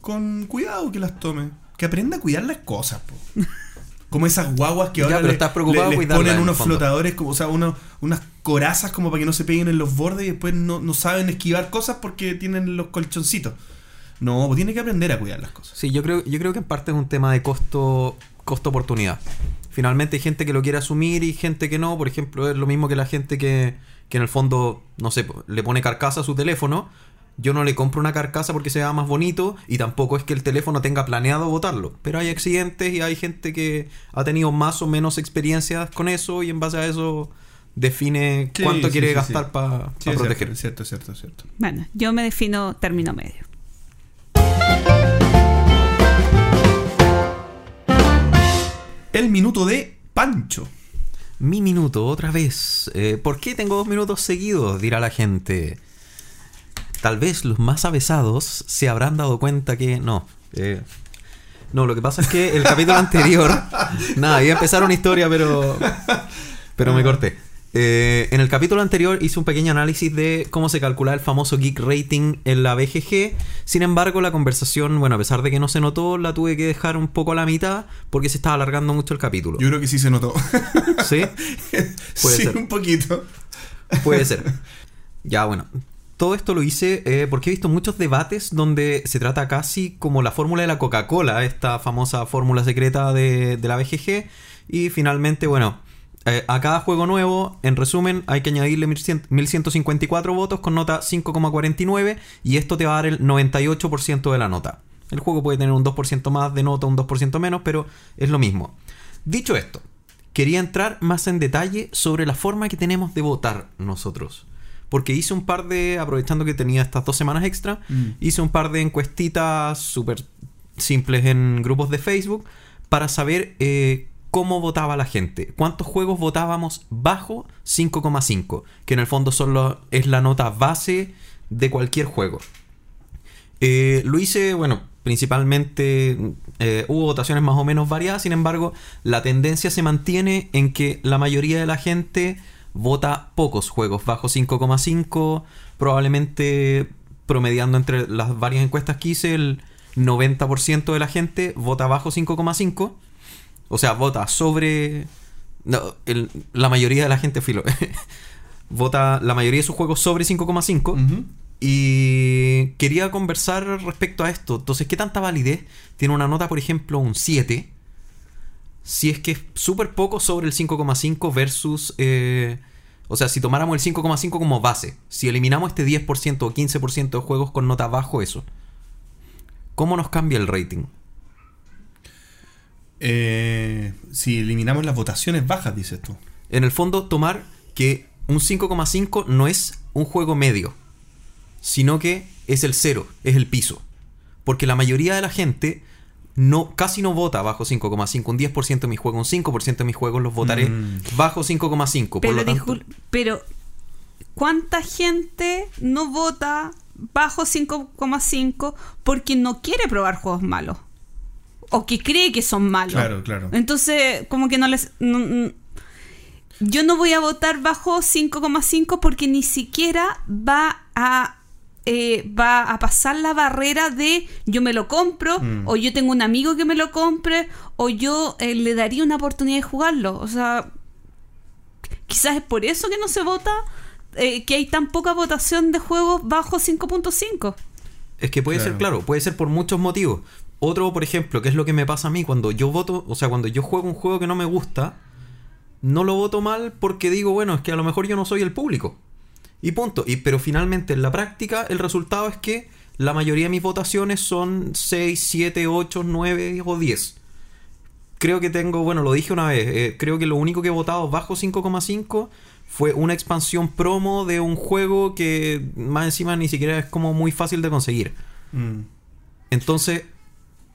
Con cuidado que las tome. Que aprenda a cuidar las cosas, po. Como esas guaguas que Ya, ahora pero le- estás preocupado le- de les ponen unos flotadores, como, o sea, unos- unas corazas como para que no se peguen en los bordes y después no, no saben esquivar cosas porque tienen los colchoncitos. No, pues tiene que aprender a cuidar las cosas. Sí, yo creo, yo creo que en parte es un tema de costo costo oportunidad. Finalmente hay gente que lo quiere asumir y gente que no. Por ejemplo, es lo mismo que la gente que, que en el fondo, no sé, le pone carcasa a su teléfono. Yo no le compro una carcasa porque sea más bonito y tampoco es que el teléfono tenga planeado botarlo. Pero hay accidentes y hay gente que ha tenido más o menos experiencias con eso y en base a eso define Sí, cuánto sí, quiere sí, gastar sí. para proteger. cierto, es cierto, es cierto, es cierto. bueno, yo me defino término medio. El minuto de Pancho. Mi minuto, otra vez. Eh, ¿Por qué tengo dos minutos seguidos? Dirá la gente. Tal vez los más avesados se habrán dado cuenta que no. eh, no, lo que pasa es que el capítulo anterior. Nada, iba a empezar una historia, pero. Pero me corté. Eh, en el capítulo anterior hice un pequeño análisis de cómo se calcula el famoso Geek Rating en la BGG. Sin embargo, la conversación, bueno, a pesar de que no se notó, la tuve que dejar un poco a la mitad porque se estaba alargando mucho el capítulo. Yo creo que sí se notó. ¿Sí? Puede sí, ser. un poquito. Puede ser. Ya, bueno. Todo esto lo hice eh, porque he visto muchos debates donde se trata casi como la fórmula de la Coca-Cola, esta famosa fórmula secreta de, la BGG. Y finalmente, bueno, eh, a cada juego nuevo, en resumen, hay que añadirle 1100 1154 votos con nota 5,49 y esto te va a dar el 98% de la nota. El juego puede tener un 2% más de nota, un 2% menos, pero es lo mismo. Dicho esto, quería entrar más en detalle sobre la forma que tenemos de votar nosotros. Porque hice un par de, aprovechando que tenía estas dos semanas extra, Mm. hice un par de encuestitas súper simples en grupos de Facebook para saber eh, cómo votaba la gente. ¿Cuántos juegos votábamos bajo 5,5? Que en el fondo es la nota base de cualquier juego. Eh, lo hice, bueno, principalmente eh, hubo votaciones más o menos variadas, sin embargo, la tendencia se mantiene en que la mayoría de la gente vota pocos juegos, bajo 5,5, probablemente promediando entre las varias encuestas que hice, el 90% de la gente vota bajo 5,5, o sea, vota sobre... No, el- la mayoría de la gente, filo, vota la mayoría de sus juegos sobre 5,5. Ujú. Y quería conversar respecto a esto. Entonces, ¿qué tanta validez tiene una nota, por ejemplo, un 7? Si es que es súper poco sobre el 5,5 versus... eh, o sea, si tomáramos el 5,5 como base, si eliminamos este 10% o 15% de juegos con nota bajo eso, ¿cómo nos cambia el rating? Eh, si eliminamos las votaciones bajas, dices tú. En el fondo, tomar que un 5,5 no es un juego medio, sino que es el cero, es el piso. Porque la mayoría de la gente no, casi no vota bajo 5,5. Un 10% de mis juegos, un 5% de mis juegos los votaré Mm. bajo 5,5. Por Pero, lo tanto, discul- pero ¿cuánta gente no vota bajo 5,5 porque no quiere probar juegos malos? O que cree que son malos. Claro, claro. Entonces, como que no les... no- no- yo no voy a votar bajo 5,5 porque ni siquiera va a... eh, va a pasar la barrera de yo me lo compro Mm. o yo tengo un amigo que me lo compre o yo eh, le daría una oportunidad de jugarlo. O sea, quizás es por eso que no se vota, eh, que hay tan poca votación de juegos bajo 5.5. Es que puede ser, Claro. claro, puede ser por muchos motivos. Otro, por ejemplo, que es lo que me pasa a mí cuando yo voto, o sea, cuando yo juego un juego que no me gusta, no lo voto mal porque digo, bueno, es que a lo mejor yo no soy el público. Y punto. Y, pero finalmente, en la práctica, el resultado es que la mayoría de mis votaciones son 6, 7, 8, 9 o 10. Creo que tengo, bueno, lo dije una vez, eh, creo que lo único que he votado bajo 5,5 fue una expansión promo de un juego que más encima ni siquiera es como muy fácil de conseguir. Mm. Entonces,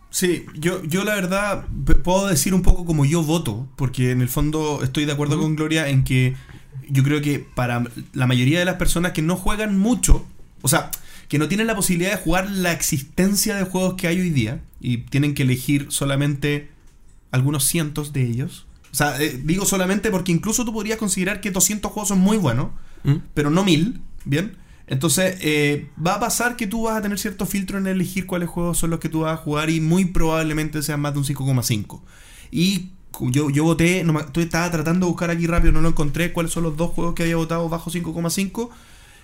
Sí, yo, yo la verdad puedo decir un poco como yo voto, porque en el fondo estoy de acuerdo con Gloria en que yo creo que para la mayoría de las personas que no juegan mucho, o sea, que no tienen la posibilidad de jugar la existencia de juegos que hay hoy día y tienen que elegir solamente algunos cientos de ellos. O sea, eh, digo solamente porque incluso tú podrías considerar que 200 juegos son muy buenos, ¿Mm? pero no mil, ¿bien? Entonces, eh, va a pasar que tú vas a tener cierto filtro en elegir cuáles juegos son los que tú vas a jugar y muy probablemente sean más de un 5,5. Y yo, yo voté, no estaba tratando de buscar aquí rápido, no lo encontré, cuáles son los dos juegos que había votado bajo 5,5,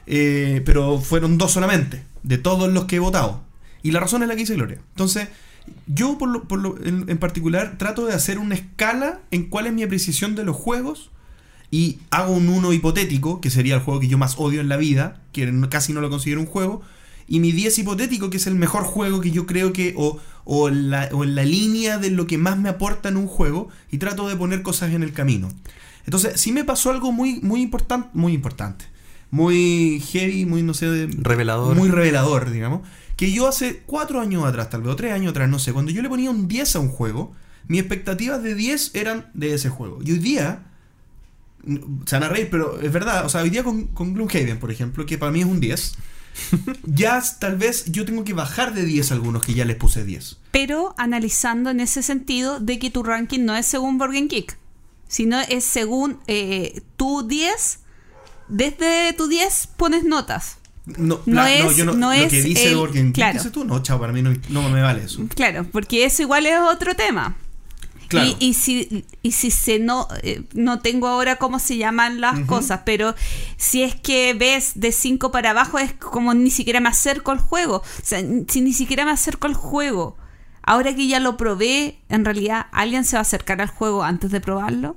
eh, pero fueron dos solamente, de todos los que he votado. Y la razón es la que dice Gloria. Entonces, yo por lo, por lo- en, particular trato de hacer una escala en cuál es mi apreciación de los juegos y hago un 1 hipotético, que sería el juego que yo más odio en la vida, que casi no lo considero un juego, y mi 10 hipotético, que es el mejor juego que yo creo que, o, en la, o en la línea de lo que más me aporta en un juego, y trato de poner cosas en el camino. Entonces, sí me pasó algo muy, muy importante, muy importante, muy heavy, muy, no sé, de- Revelador. muy revelador, digamos, que yo hace 4 años atrás, tal vez, o 3 años atrás, no sé, cuando yo le ponía un 10 a un juego, mis expectativas de 10 eran de ese juego. Y hoy día, se van a reír, pero es verdad. O sea, hoy día con, con Gloomhaven, por ejemplo, que para mí es un 10. ya tal vez yo tengo que bajar de 10 a algunos que ya les puse 10. Pero analizando en ese sentido de que tu ranking no es según Borgen Geek, sino es según eh, tu 10. Desde tu 10 pones notas. No, No es- yo no lo es que dice el- ¿qué claro. dices tú? No, chao, para mí no, no me vale eso. Claro, porque eso igual es otro tema. Claro. Y, y si, y si se no, eh, no tengo ahora cómo se llaman las cosas, pero si es que ves de 5 para abajo es como ni siquiera me acerco al juego. O sea, si ni siquiera me acerco al juego, ahora que ya lo probé, en realidad alguien se va a acercar al juego antes de probarlo.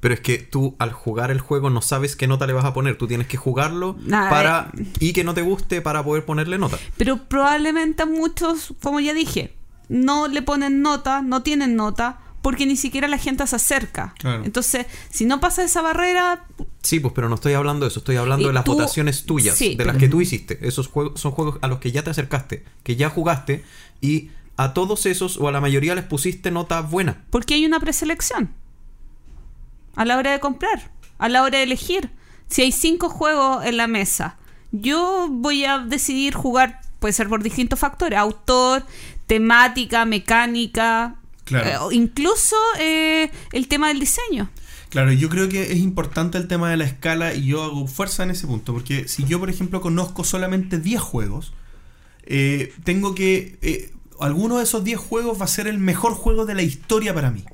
Pero es que tú al jugar el juego no sabes qué nota le vas a poner. Tú tienes que jugarlo Nada, para y que no te guste para poder ponerle nota. Pero probablemente a muchos, como ya dije, no le ponen nota, no tienen nota, porque ni siquiera la gente se acerca. Claro. Entonces, si no pasa esa barrera, Sí, pues, pero no estoy hablando de eso. Estoy hablando de las tú- votaciones tuyas, sí, de pero- las que tú hiciste. Esos juegos son juegos a los que ya te acercaste, que ya jugaste y a todos esos o a la mayoría les pusiste nota buena. porque hay una preselección a la hora de comprar, a la hora de elegir. Si hay cinco juegos en la mesa, yo voy a decidir jugar, puede ser por distintos factores, autor, temática, mecánica, Claro. eh, incluso eh, el tema del diseño. Claro, yo creo que es importante el tema de la escala y yo hago fuerza en ese punto, porque si yo, por ejemplo, conozco solamente 10 juegos, eh, tengo que... alguno de esos 10 juegos va a ser el mejor juego de la historia para mí.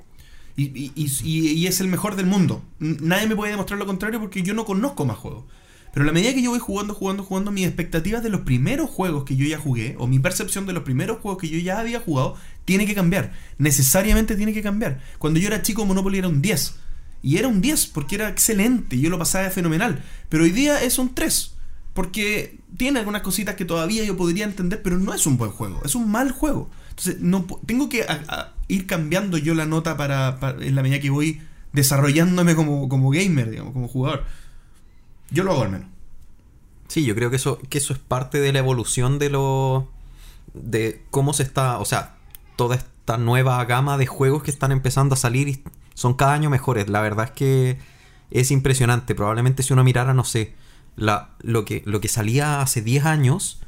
Y, y- y- es el mejor del mundo. Nadie me puede demostrar lo contrario porque yo no conozco más juegos. Pero a la medida que yo voy jugando, jugando, jugando, mis expectativas de los primeros juegos que yo ya jugué, o mi percepción de los primeros juegos que yo ya había jugado, tiene que cambiar. Necesariamente tiene que cambiar. Cuando yo era chico, Monopoly era un 10. Y era un 10 porque era excelente, yo lo pasaba fenomenal. Pero hoy día es un 3. Porque tiene algunas cositas que todavía yo podría entender, pero no es un buen juego, es un mal juego. Entonces, no, tengo que ir cambiando yo la nota para, para- en la medida que voy desarrollándome como, como gamer, digamos, como jugador. Yo lo hago al menos. Sí, yo creo que eso, que eso es parte de la evolución de lo. de cómo se está. O sea, toda esta nueva gama de juegos que están empezando a salir y son cada año mejores. La verdad es que es impresionante. Probablemente si uno mirara, no sé, la, lo, que, lo que salía hace 10 años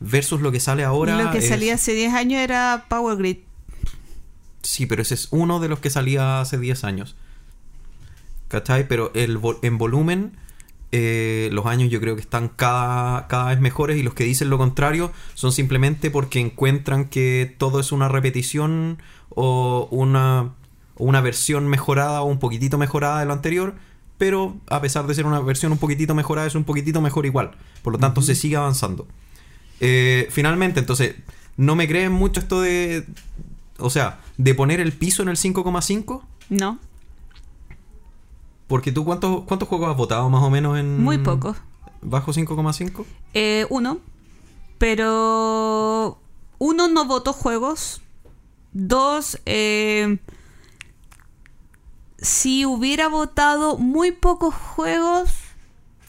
versus lo que sale ahora. Lo que es- salía hace 10 años era Power Grid. Sí, pero ese es uno de los que salía hace 10 años. ¿Cachai? Pero el, vol- en volumen, eh, los años yo creo que están cada, cada vez mejores y los que dicen lo contrario son simplemente porque encuentran que todo es una repetición o una, una versión mejorada o un poquitito mejorada de lo anterior. Pero a pesar de ser una versión un poquitito mejorada, es un poquitito mejor igual. Por lo tanto, se sigue avanzando. Eh, finalmente, entonces, no me creen mucho esto de. O sea, de poner el piso en el 5,5. No, Porque tú, ¿cuántos, ¿cuántos juegos has votado más o menos en. muy poco. ¿Bajo 5,5? Eh, uno, pero uno no votó juegos. Dos, eh, si hubiera votado muy pocos juegos,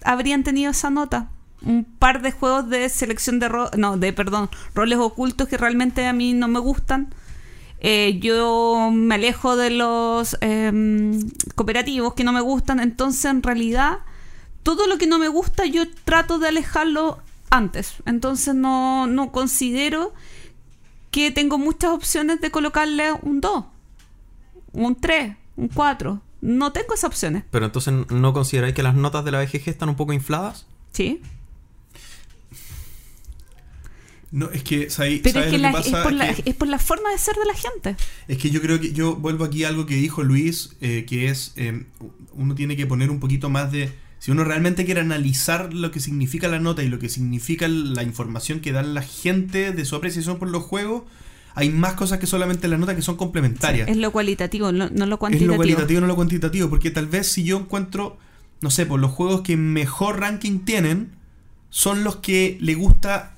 habrían tenido esa nota. Un par de juegos de selección de ro- no, de perdón, roles ocultos que realmente a mí no me gustan. Eh, yo me alejo de los em, cooperativos que no me gustan, entonces en realidad todo lo que no me gusta yo trato de alejarlo antes. Entonces no, no considero que tengo muchas opciones de colocarle un 2, un 3, un 4. No tengo esas opciones. Pero entonces, ¿no consideráis que las notas de la BGG están un poco infladas? Sí. No, es que, ¿sabes, Pero sabes es, que la- es, pasa? por la, Que- es por la forma de ser de la gente. Es que yo creo que yo vuelvo aquí a algo que dijo Luis, eh, que es eh, uno tiene que poner un poquito más de... Si uno realmente quiere analizar lo que significa la nota y lo que significa la información que da la gente de su apreciación por los juegos, hay más cosas que solamente la nota que son complementarias. Es lo cualitativo, no, no lo Es cuantitativo. lo cualitativo, no lo cuantitativo. Porque tal vez si yo encuentro, no sé, por los juegos que mejor ranking tienen, son los que le gusta.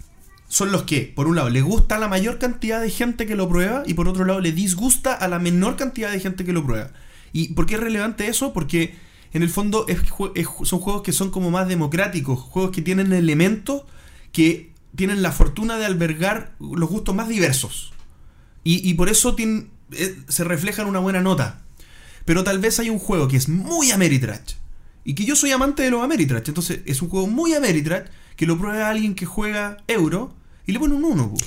Son los que, por un lado, le gusta a la mayor cantidad de gente que lo prueba y por otro lado le disgusta a la menor cantidad de gente que lo prueba. ¿Y por qué es relevante eso? Porque en el fondo es es- son juegos que son como más democráticos, juegos que tienen elementos que tienen la fortuna de albergar los gustos más diversos. Y, por eso eh, se refleja en una buena nota. Pero tal vez hay un juego que es muy Ameritrash. Y que yo soy amante de los Ameritrash. Entonces es un juego muy Ameritrash que lo prueba alguien que juega Euro y le pone un 1. pu.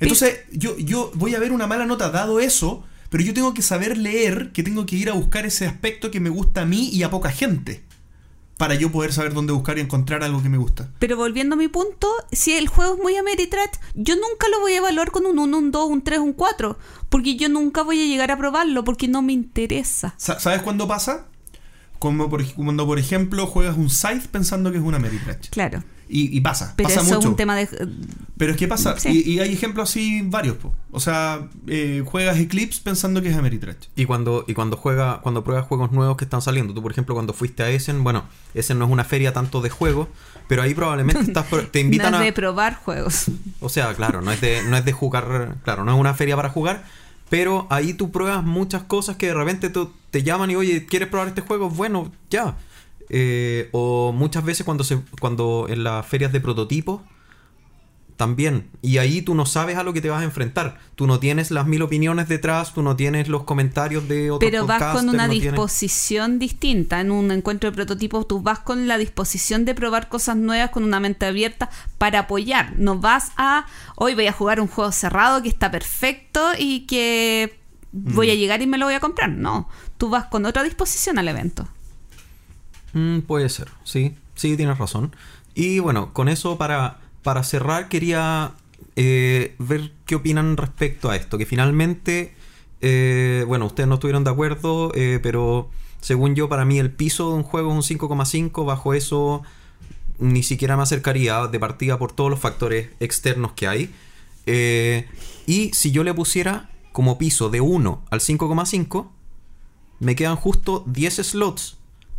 Entonces yo, yo voy a ver una mala nota dado eso, pero yo tengo que saber leer que tengo que ir a buscar ese aspecto que me gusta a mí y a poca gente. Para yo poder saber dónde buscar y encontrar algo que me gusta. Pero volviendo a mi punto, si el juego es muy Ameritrash, yo nunca lo voy a evaluar con un 1, un 2, un 3, un 4. Porque yo nunca voy a llegar a probarlo porque no me interesa. Sa- ¿Sabes cuándo pasa? Como por, cuando, por ejemplo, juegas un Scythe pensando que es un Ameritrash. Claro. Y, y pasa, Pero pasa eso mucho. es un tema de. Pero es que pasa, Sí. y, y hay ejemplos así varios, po. O sea, eh, juegas Eclipse pensando que es Ameritrash. Y cuando, y cuando juega, cuando pruebas juegos nuevos que están saliendo, tú por ejemplo cuando fuiste a Essen, bueno, Essen no es una feria tanto de juegos, pero ahí probablemente estás, pro- te invitan no es a... de probar juegos. O sea, claro, no es de, no es de jugar, claro, no es una feria para jugar, pero ahí tú pruebas muchas cosas que de repente tú- te llaman y oye, ¿quieres probar este juego? Bueno, ya. Eh, o muchas veces cuando se, cuando en las ferias de prototipos también. Y ahí tú no sabes a lo que te vas a enfrentar. Tú no tienes las mil opiniones detrás, tú no tienes los comentarios de otros Pero vas con una no tienes- disposición distinta. En un encuentro de prototipo, tú vas con la disposición de probar cosas nuevas, con una mente abierta para apoyar. No vas a, hoy voy a jugar un juego cerrado que está perfecto y que voy a Mm. llegar y me lo voy a comprar. No, tú vas con otra disposición al evento. Mm, puede ser, sí, sí, tienes razón. Y bueno, con eso para, para cerrar quería eh, ver qué opinan respecto a esto, que finalmente, eh, bueno, ustedes no estuvieron de acuerdo, eh, pero según yo, para mí el piso de un juego es un 5,5, bajo eso ni siquiera me acercaría de partida por todos los factores externos que hay. Y si yo le pusiera como piso de 1 al 5,5, me quedan justo 10 slots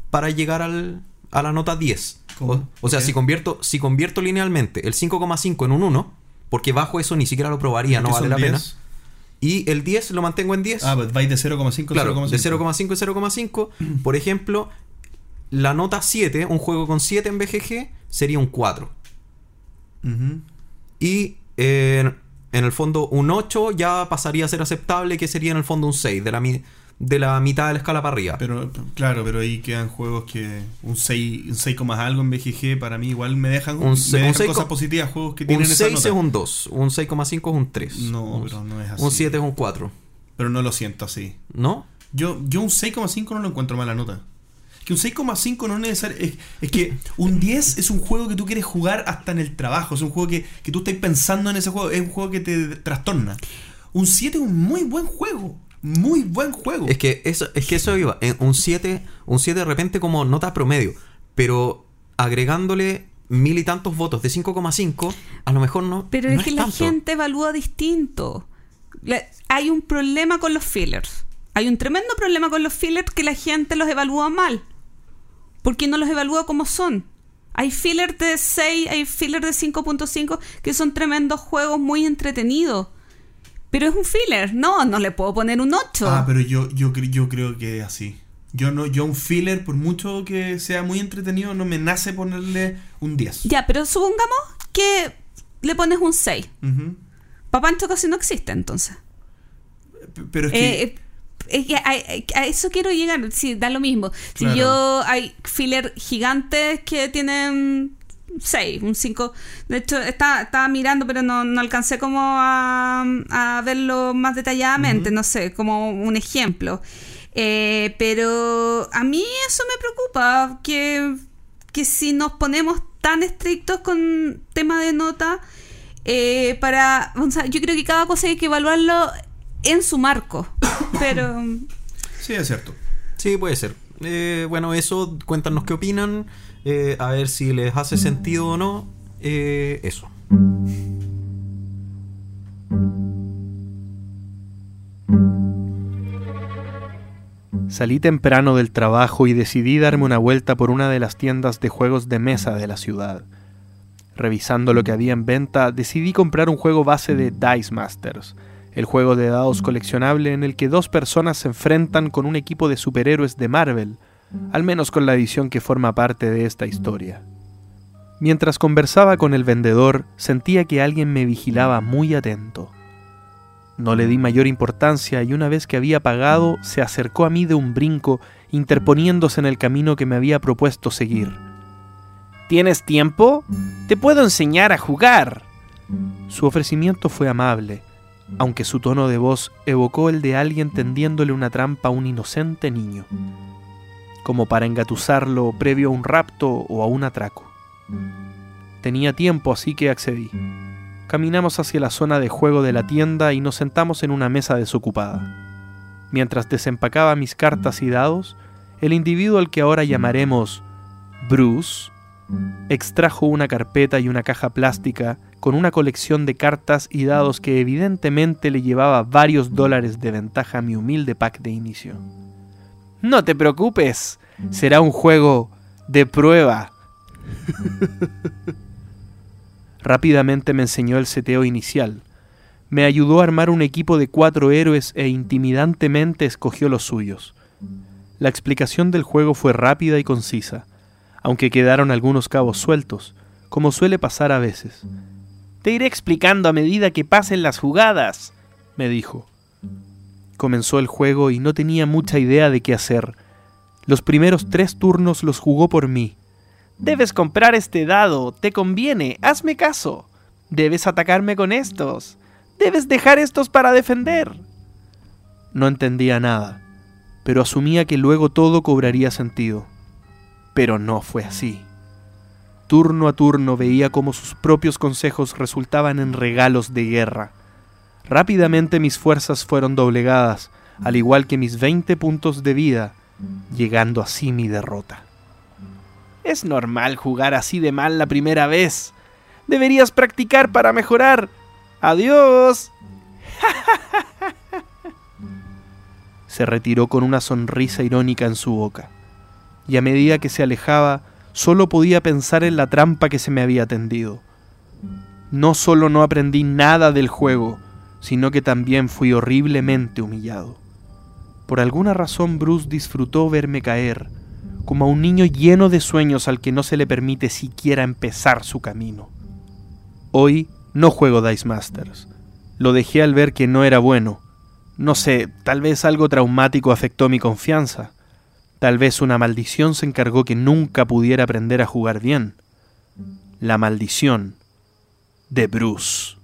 para llegar al, a la nota 10. ¿Cómo? O, o sea, Ok. si convierto, si convierto linealmente el 5,5 en un 1, porque bajo eso ni siquiera lo probaría, no ¿Qué vale la pena. 10? Y el 10 lo mantengo en 10. Ah, pues vais de 0,5 a Claro, 0,5. de 0,5 y 0,5. Por ejemplo, la nota 7, un juego con 7 en BGG, sería un 4. Ujú. Y eh, en el fondo un 8 ya pasaría a ser aceptable, que sería en el fondo un 6, de la, de la mitad de la escala para arriba. Pero claro, pero ahí quedan juegos que un 6, un 6, más algo en BGG para mí igual me dejan, Un me se- un dejan seis cosas co- positivas, juegos que un tienen esa 6 nota. es un 2, un 6,5 es un 3. No, un, pero no es así. un 7 es un 4, Pero no lo siento así. ¿no? Yo, yo un 6,5 no lo encuentro mala nota. Que un 6,5 no es necesario. Es, es que un 10 es un juego que tú quieres jugar hasta en el trabajo. Es un juego que, que tú estás pensando en ese juego. Es un juego que te trastorna. Un 7 es un muy buen juego. Muy buen juego. Es que eso, es que eso iba. En un 7, un 7 de repente como nota promedio. Pero agregándole mil y tantos votos de 5,5, a lo mejor no. Pero no es que la gente evalúa distinto. La- hay un problema con los fillers. Hay un tremendo problema con los fillers que la gente los evalúa mal. Porque no los evalúa como son. Hay fillers de 6, hay fillers de 5.5 que son tremendos juegos muy entretenidos. Pero es un filler. No, no le puedo poner un 8. Ah, pero yo, yo, yo creo que es así. Yo no, yo un filler, por mucho que sea muy entretenido, no me nace ponerle un 10. Ya, pero supongamos que le pones un 6. Ujú. Papancho casi no existe entonces. Pero es que. Eh, eh, es que a, a- a eso quiero llegar, sí, da lo mismo. Si Claro. yo hay filler gigantes que tienen 6, un 5. De hecho, estaba, estaba mirando, pero no, no alcancé como a, a verlo más detalladamente, no sé, como un ejemplo. Eh, pero a mí eso me preocupa, que, que si nos ponemos tan estrictos con tema de nota, eh, para, o sea, yo creo que cada cosa hay que evaluarlo en su marco, pero Sí, es cierto. Sí, puede ser. Eh, bueno, eso, cuéntanos qué opinan. Eh, a ver si les hace sentido o no. eh, eso. Salí temprano del trabajo y decidí darme una vuelta por una de las tiendas de juegos de mesa de la ciudad. Revisando lo que había en venta, decidí comprar un juego base de Dice Masters, el juego de dados coleccionable en el que dos personas se enfrentan con un equipo de superhéroes de Marvel, al menos con la edición que forma parte de esta historia. Mientras conversaba con el vendedor, sentía que alguien me vigilaba muy atento. No le di mayor importancia y una vez que había pagado, se acercó a mí de un brinco, interponiéndose en el camino que me había propuesto seguir. ¿Tienes tiempo? Te puedo enseñar a jugar. Su ofrecimiento fue amable, aunque su tono de voz evocó el de alguien tendiéndole una trampa a un inocente niño, como para engatusarlo previo a un rapto o a un atraco. Tenía tiempo, así que accedí. Caminamos hacia la zona de juego de la tienda y nos sentamos en una mesa desocupada. Mientras desempacaba mis cartas y dados, el individuo al que ahora llamaremos Bruce extrajo una carpeta y una caja plástica con una colección de cartas y dados que evidentemente le llevaba varios dólares de ventaja a mi humilde pack de inicio. No te preocupes, será un juego de prueba. Rápidamente me enseñó el seteo inicial. Me ayudó a armar un equipo de cuatro héroes e intimidantemente escogió los suyos. La explicación del juego fue rápida y concisa, aunque quedaron algunos cabos sueltos, como suele pasar a veces. Te iré explicando a medida que pasen las jugadas, me dijo. Comenzó el juego y no tenía mucha idea de qué hacer. Los primeros tres turnos los jugó por mí. Debes comprar este dado, te conviene, hazme caso. Debes atacarme con estos. Debes dejar estos para defender. No entendía nada, pero asumía que luego todo cobraría sentido. Pero no fue así. Turno a turno veía cómo sus propios consejos resultaban en regalos de guerra. Rápidamente mis fuerzas fueron doblegadas, al igual que mis 20 puntos de vida, llegando así mi derrota. Es normal jugar así de mal la primera vez. Deberías practicar para mejorar. Adiós. se retiró con una sonrisa irónica en su boca, y a medida que se alejaba, solo podía pensar en la trampa que se me había tendido. No solo no aprendí nada del juego, sino que también fui horriblemente humillado. Por alguna razón Bruce disfrutó verme caer, como a un niño lleno de sueños al que no se le permite siquiera empezar su camino. Hoy no juego Dice Masters. Lo dejé al ver que no era bueno. No sé, tal vez algo traumático afectó mi confianza. Tal vez una maldición se encargó que nunca pudiera aprender a jugar bien. La maldición de Bruce.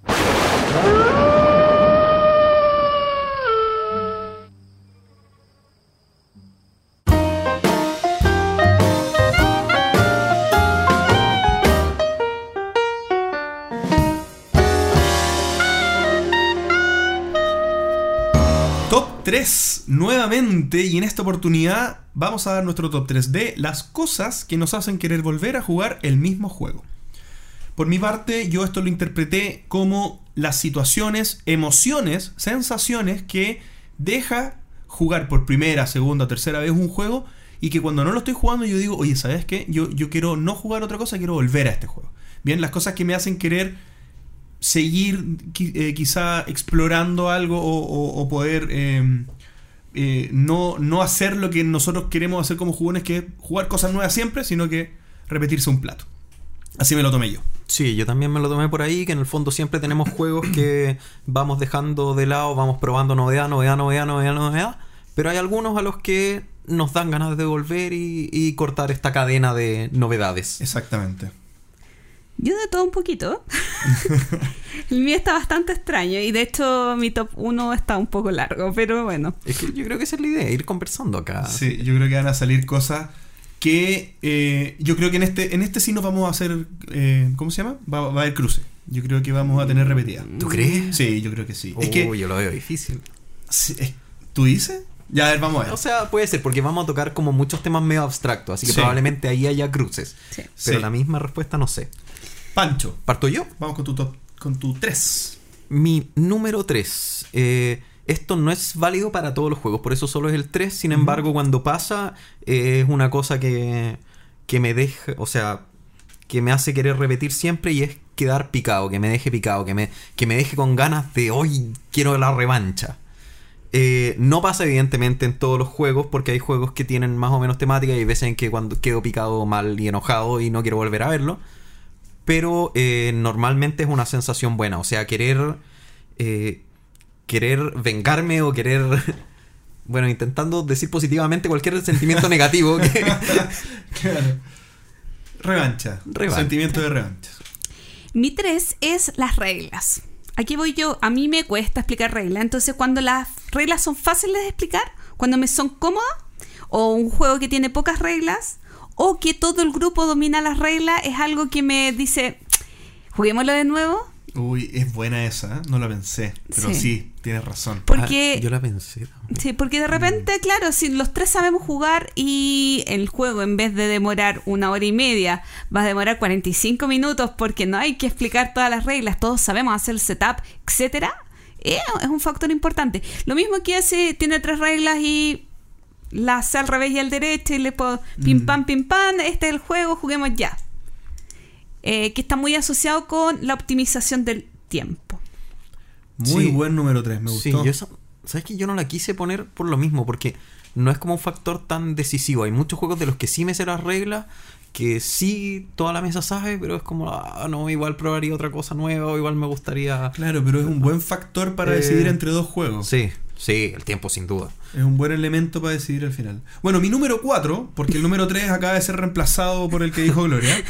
3 nuevamente y en esta oportunidad vamos a dar nuestro top 3 de las cosas que nos hacen querer volver a jugar el mismo juego. Por mi parte, yo esto lo interpreté como las situaciones, emociones, sensaciones que deja jugar por primera, segunda, tercera vez un juego y que cuando no lo estoy jugando yo digo, oye, ¿sabes qué? Yo, yo quiero no jugar otra cosa, quiero volver a este juego. Bien, las cosas que me hacen querer seguir eh, quizá explorando algo o, o- o poder eh, eh, no, no hacer lo que nosotros queremos hacer como jugones, que es jugar cosas nuevas siempre, sino que repetirse un plato. Así me lo tomé yo. Sí, yo también me lo tomé por ahí, que en el fondo siempre tenemos juegos que vamos dejando de lado, vamos probando novedad, novedad, novedad, novedad, novedad, pero hay algunos a los que nos dan ganas de volver y, y cortar esta cadena de novedades. Exactamente. Yo de todo un poquito. El mío está bastante extraño y de hecho mi top 1 está un poco largo, pero bueno. Es que yo creo que esa es la idea, ir conversando acá. Sí, yo creo que van a salir cosas que eh, yo creo que en este, en este sí nos vamos a hacer, eh, ¿cómo se llama? Va, va a haber cruce. Yo creo que vamos a tener repetida. ¿Tú crees? Sí, yo creo que sí. Oh, es que, yo lo veo difícil. sí, es- ¿tú dices? Ya, a ver, vamos a ver. O sea, puede ser, porque vamos a tocar como muchos temas medio abstractos, así que Sí. probablemente ahí haya cruces. Sí. Pero Sí. la misma respuesta no sé. Pancho, ¿Parto yo? vamos con tu top, con tu 3. Mi número 3. esto no es válido para todos los juegos, por eso solo es el 3. Sin embargo, cuando pasa, eh, es una cosa que, que me deja, o sea, que me hace querer repetir siempre y es quedar picado, que me deje picado, que me, que me deje con ganas de hoy quiero la revancha. Eh, no pasa evidentemente en todos los juegos porque hay juegos que tienen más o menos temática y hay veces en que cuando quedo picado mal y enojado y no quiero volver a verlo. Pero eh, normalmente es una sensación buena. O sea, querer. eh, querer vengarme o querer. Bueno, intentando decir positivamente cualquier sentimiento negativo. que- Claro. Revancha. Revancha. Sentimiento de revancha. Mi 3 es las reglas. Aquí voy yo, a mí me cuesta explicar reglas, entonces cuando las reglas son fáciles de explicar, cuando me son cómodas, o un juego que tiene pocas reglas, o que todo el grupo domina las reglas, es algo que me dice, juguémoslo de nuevo, Uy, es buena esa, ¿eh? no la pensé. Pero Sí. sí, tienes razón. porque... Ah, yo la pensé. también. Sí, porque de repente, claro, si los tres sabemos jugar y el juego en vez de demorar una hora y media va a demorar 45 minutos porque no hay que explicar todas las reglas, todos sabemos hacer el setup, etcétera, eh, es un factor importante. Lo mismo que si tiene tres reglas y las hace al revés y al derecho y le puedo pim pam pim pam, este es el juego, juguemos ya. Eh, que está muy asociado con la optimización del tiempo. Muy Sí. buen número 3, me Sí, gustó. yo esa- ¿sabes que Yo no la quise poner por lo mismo, porque no es como un factor tan decisivo. Hay muchos juegos de los que sí me sé las reglas, que sí, toda la mesa sabe, pero es como, ah, no, igual probaría otra cosa nueva, o igual me gustaría... Claro, pero es un buen factor para Eh, decidir entre dos juegos. Sí, sí, el tiempo sin duda. Es un buen elemento para decidir al final. Bueno, mi número 4, porque el número 3 acaba de ser reemplazado por el que dijo Gloria.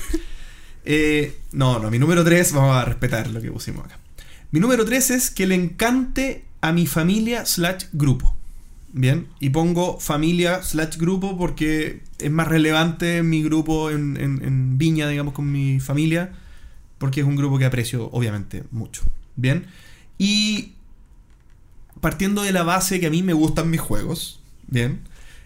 Eh, no, no, mi número 3, vamos a respetar lo que pusimos acá. Mi número 3 es que le encante a mi familia slash grupo. Bien, y pongo familia slash grupo porque es más relevante mi grupo en, en- en Viña, digamos, con mi familia, porque es un grupo que aprecio, obviamente, mucho. Bien, y partiendo de la base que a mí me gustan mis juegos, bien,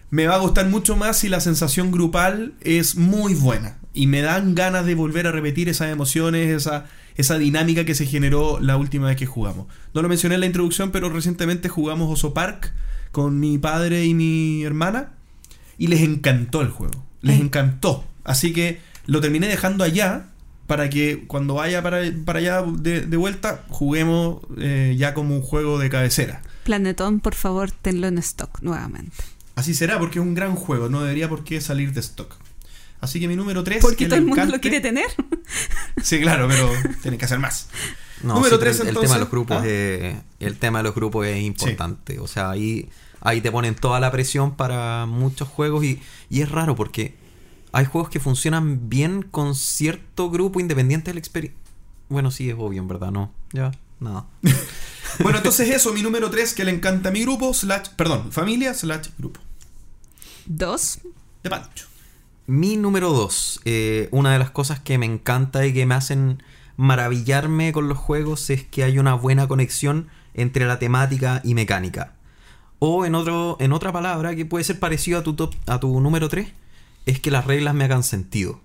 me va a gustar mucho más si la sensación grupal es muy buena y me dan ganas de volver a repetir esas emociones, esa, esa dinámica que se generó la última vez que jugamos. No lo mencioné en la introducción, pero recientemente jugamos Oso Park con mi padre y mi hermana y les encantó el juego, les encantó. Así que lo terminé dejando allá para que cuando vaya para, para allá de, de vuelta juguemos eh, ya como un juego de cabecera. Planetón, por favor, tenlo en stock nuevamente. Así será porque es un gran juego, no debería por qué salir de stock. Así que mi número 3 Porque todo el mundo lo quiere tener. Sí, claro, pero tiene que hacer más. No, Número sí, el, tema de los grupos Ah. es, el tema de los grupos es importante. O sea, ahí, ahí te ponen toda la presión para muchos juegos y, y es raro porque hay juegos que funcionan bien con cierto grupo independiente de la experiencia. Bueno, sí, es obvio, en verdad, no. Ya, nada. Bueno, entonces eso, mi número 3 que le encanta a mi grupo, slash, perdón, familia, slash grupo. Dos. De Pancho. Mi número dos, eh, una de las cosas que me encanta y que me hacen maravillarme con los juegos es que hay una buena conexión entre la temática y mecánica. O en, otro, en otra palabra que puede ser parecido a tu, top- a tu número 3, es que las reglas me hagan sentido.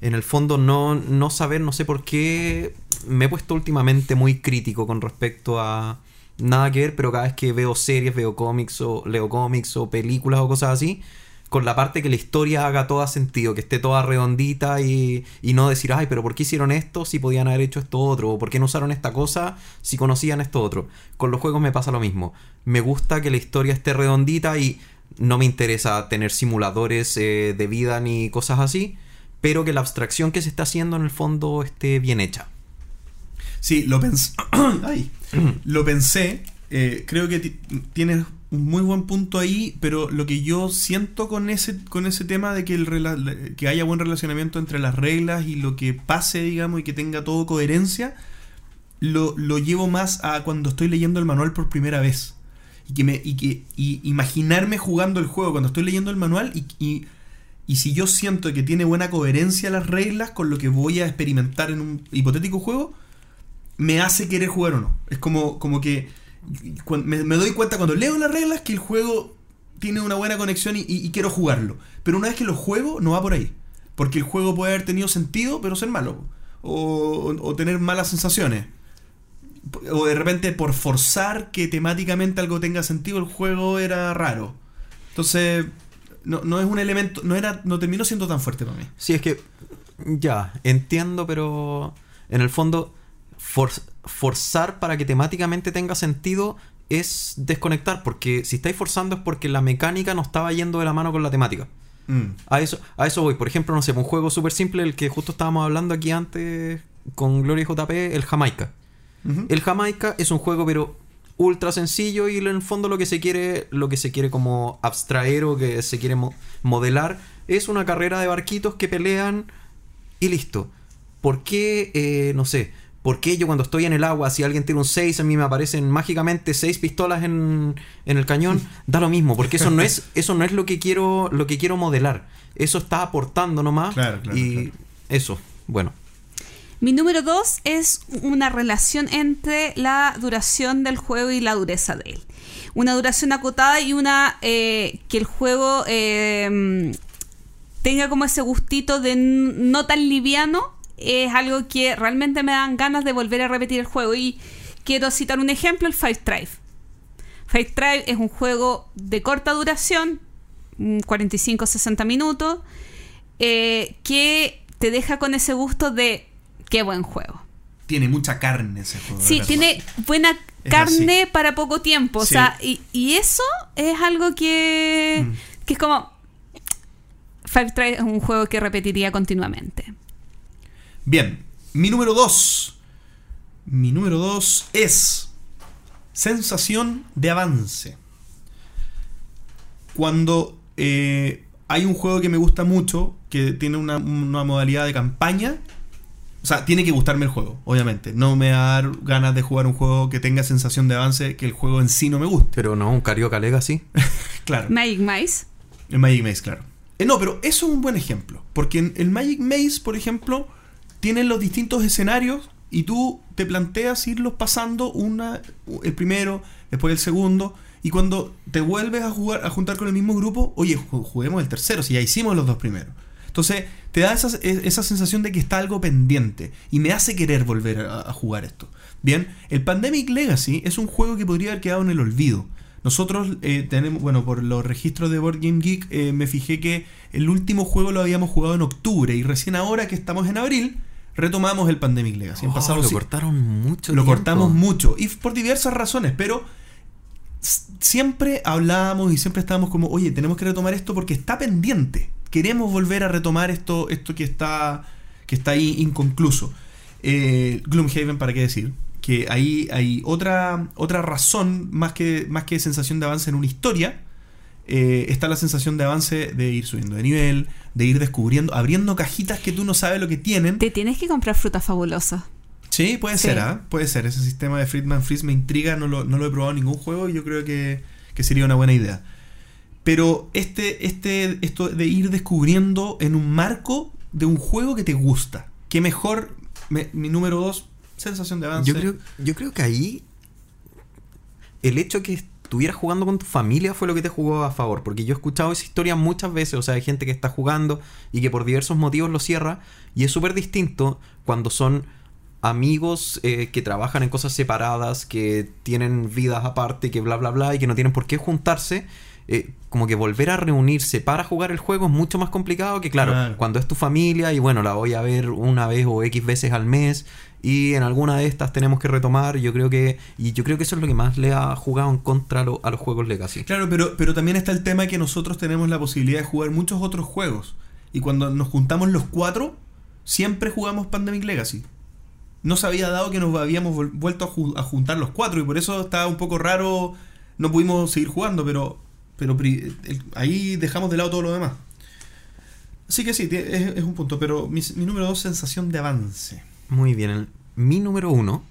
En el fondo no, no saber, no sé por qué, me he puesto últimamente muy crítico con respecto a nada que ver, pero cada vez que veo series, veo cómics o leo cómics o películas o cosas así, con la parte que la historia haga todo sentido, que esté toda redondita y, y no decir, ay, pero ¿por qué hicieron esto si podían haber hecho esto otro? ¿O por qué no usaron esta cosa si conocían esto otro? Con los juegos me pasa lo mismo. Me gusta que la historia esté redondita y no me interesa tener simuladores eh, de vida ni cosas así, pero que la abstracción que se está haciendo en el fondo esté bien hecha. Sí, lo pensé. Lo pensé. eh, creo que ti- tienes un muy buen punto ahí, pero lo que yo siento con ese, con ese tema de que, el que haya buen relacionamiento entre las reglas y lo que pase, digamos, y que tenga todo coherencia, lo, lo llevo más a cuando estoy leyendo el manual por primera vez. Y que me, y que y imaginarme jugando el juego cuando estoy leyendo el manual y, y, si yo siento que tiene buena coherencia las reglas con lo que voy a experimentar en un hipotético juego, me hace querer jugar o no. Es como, como que me, doy cuenta cuando leo las reglas que el juego tiene una buena conexión y, quiero jugarlo. Pero una vez que lo juego, no va por ahí. Porque el juego puede haber tenido sentido, pero ser malo. O- o tener malas sensaciones. O de repente por forzar que temáticamente algo tenga sentido, el juego era raro. Entonces, no, no es un elemento, no era, no terminó siendo tan fuerte para mí. Sí, es que ya, entiendo, pero en el fondo for- forzar para que temáticamente tenga sentido es desconectar, porque si estáis forzando es porque la mecánica no estaba yendo de la mano con la temática. Mm. A eso, a eso voy. Por ejemplo, no sé, un juego súper simple, el que justo estábamos hablando aquí antes con Gloria y JP, el Jamaica. El Jamaica es un juego pero ultra sencillo y en el fondo lo que se quiere lo que se quiere como abstraer o que se quiere mo- modelar es una carrera de barquitos que pelean y listo. ¿Por qué, eh, no sé, por qué yo cuando estoy en el agua, si alguien tira un 6, a mí me aparecen mágicamente 6 pistolas en, en el cañón? Da lo mismo, porque eso no es, eso no es lo que quiero, lo que quiero modelar. Eso está aportando nomás. Claro, claro, y claro. Eso, bueno. Mi número dos es una relación entre la duración del juego y la dureza de él. Una duración acotada y una eh, que el juego eh, tenga como ese gustito de no tan liviano. Es algo que realmente me dan ganas de volver a repetir el juego. Y quiero citar un ejemplo, el Five Drive. Five Drive es un juego de corta duración, 45-60 minutos, eh, que te deja con ese gusto de qué buen juego. Tiene mucha carne ese juego. Sí, tiene buena carne para poco tiempo. O sea, y, y eso es algo que, Mm. que es como. Five Tribes es un juego que repetiría continuamente. Bien, mi número 2. Mi número 2 es sensación de avance. Cuando eh, hay un juego que me gusta mucho, que tiene una, una modalidad de campaña, o sea, tiene que gustarme el juego, obviamente. No me va a dar ganas de jugar un juego que tenga sensación de avance que el juego en sí no me guste. Pero no, un Carioca Legacy. Claro. Magic Mice. El Magic Maze, claro. Eh, no, pero eso es un buen ejemplo. Porque en el Magic Maze, por ejemplo, tienen los distintos escenarios y tú te planteas irlos pasando una, el primero, después el segundo. Y cuando te vuelves a jugar, a juntar con el mismo grupo, oye, ju- juguemos el tercero, si ya hicimos los dos primeros. Entonces, te da esa, esa sensación de que está algo pendiente y me hace querer volver a, a jugar esto. Bien, el Pandemic Legacy es un juego que podría haber quedado en el olvido. Nosotros eh, tenemos, bueno, por los registros de Board Game Geek, eh, me fijé que el último juego lo habíamos jugado en octubre y recién ahora que estamos en abril, retomamos el Pandemic Legacy. Oh, pasado lo cortaron mucho lo tiempo. cortamos mucho y por diversas razones, pero siempre hablábamos y siempre estábamos como, oye, tenemos que retomar esto porque está pendiente. Queremos volver a retomar esto, esto que está, que está ahí inconcluso. Eh, Gloomhaven, ¿para qué decir? Que ahí hay otra, otra razón, más que, más que sensación de avance en una historia, eh, está la sensación de avance de ir subiendo de nivel, de ir descubriendo, abriendo cajitas que tú no sabes lo que tienen. Te tienes que comprar frutas fabulosas. Sí, puede Sí. ser, ¿ah? Puede ser. Ese sistema de Friedman Freeze me intriga, no lo, no lo he probado en ningún juego y yo creo que, que sería una buena idea. Pero este, este, esto de ir descubriendo en un marco de un juego que te gusta. Que mejor, me- mi número dos, sensación de avance. Yo creo, yo creo que ahí el hecho que estuvieras jugando con tu familia fue lo que te jugó a favor. Porque yo he escuchado esa historia muchas veces. O sea, hay gente que está jugando y que por diversos motivos lo cierra. Y es súper distinto cuando son amigos eh, que trabajan en cosas separadas, que tienen vidas aparte, que bla, bla, bla, y que no tienen por qué juntarse. Eh, como que volver a reunirse para jugar el juego es mucho más complicado que, claro, Claro. cuando es tu familia y bueno, la voy a ver una vez o X veces al mes y en alguna de estas tenemos que retomar. Yo creo que, y yo creo que eso es lo que más le ha jugado en contra a, lo- a los juegos Legacy. Claro, pero, pero también está el tema que nosotros tenemos la posibilidad de jugar muchos otros juegos. Y cuando nos juntamos los cuatro, siempre jugamos Pandemic Legacy. No se había dado que nos habíamos vuelto a, ju- a juntar los cuatro y por eso estaba un poco raro, no pudimos seguir jugando, pero, pero ahí dejamos de lado todo lo demás. Así que sí, es, un punto, pero mi, número dos, sensación de avance. Muy bien, mi número uno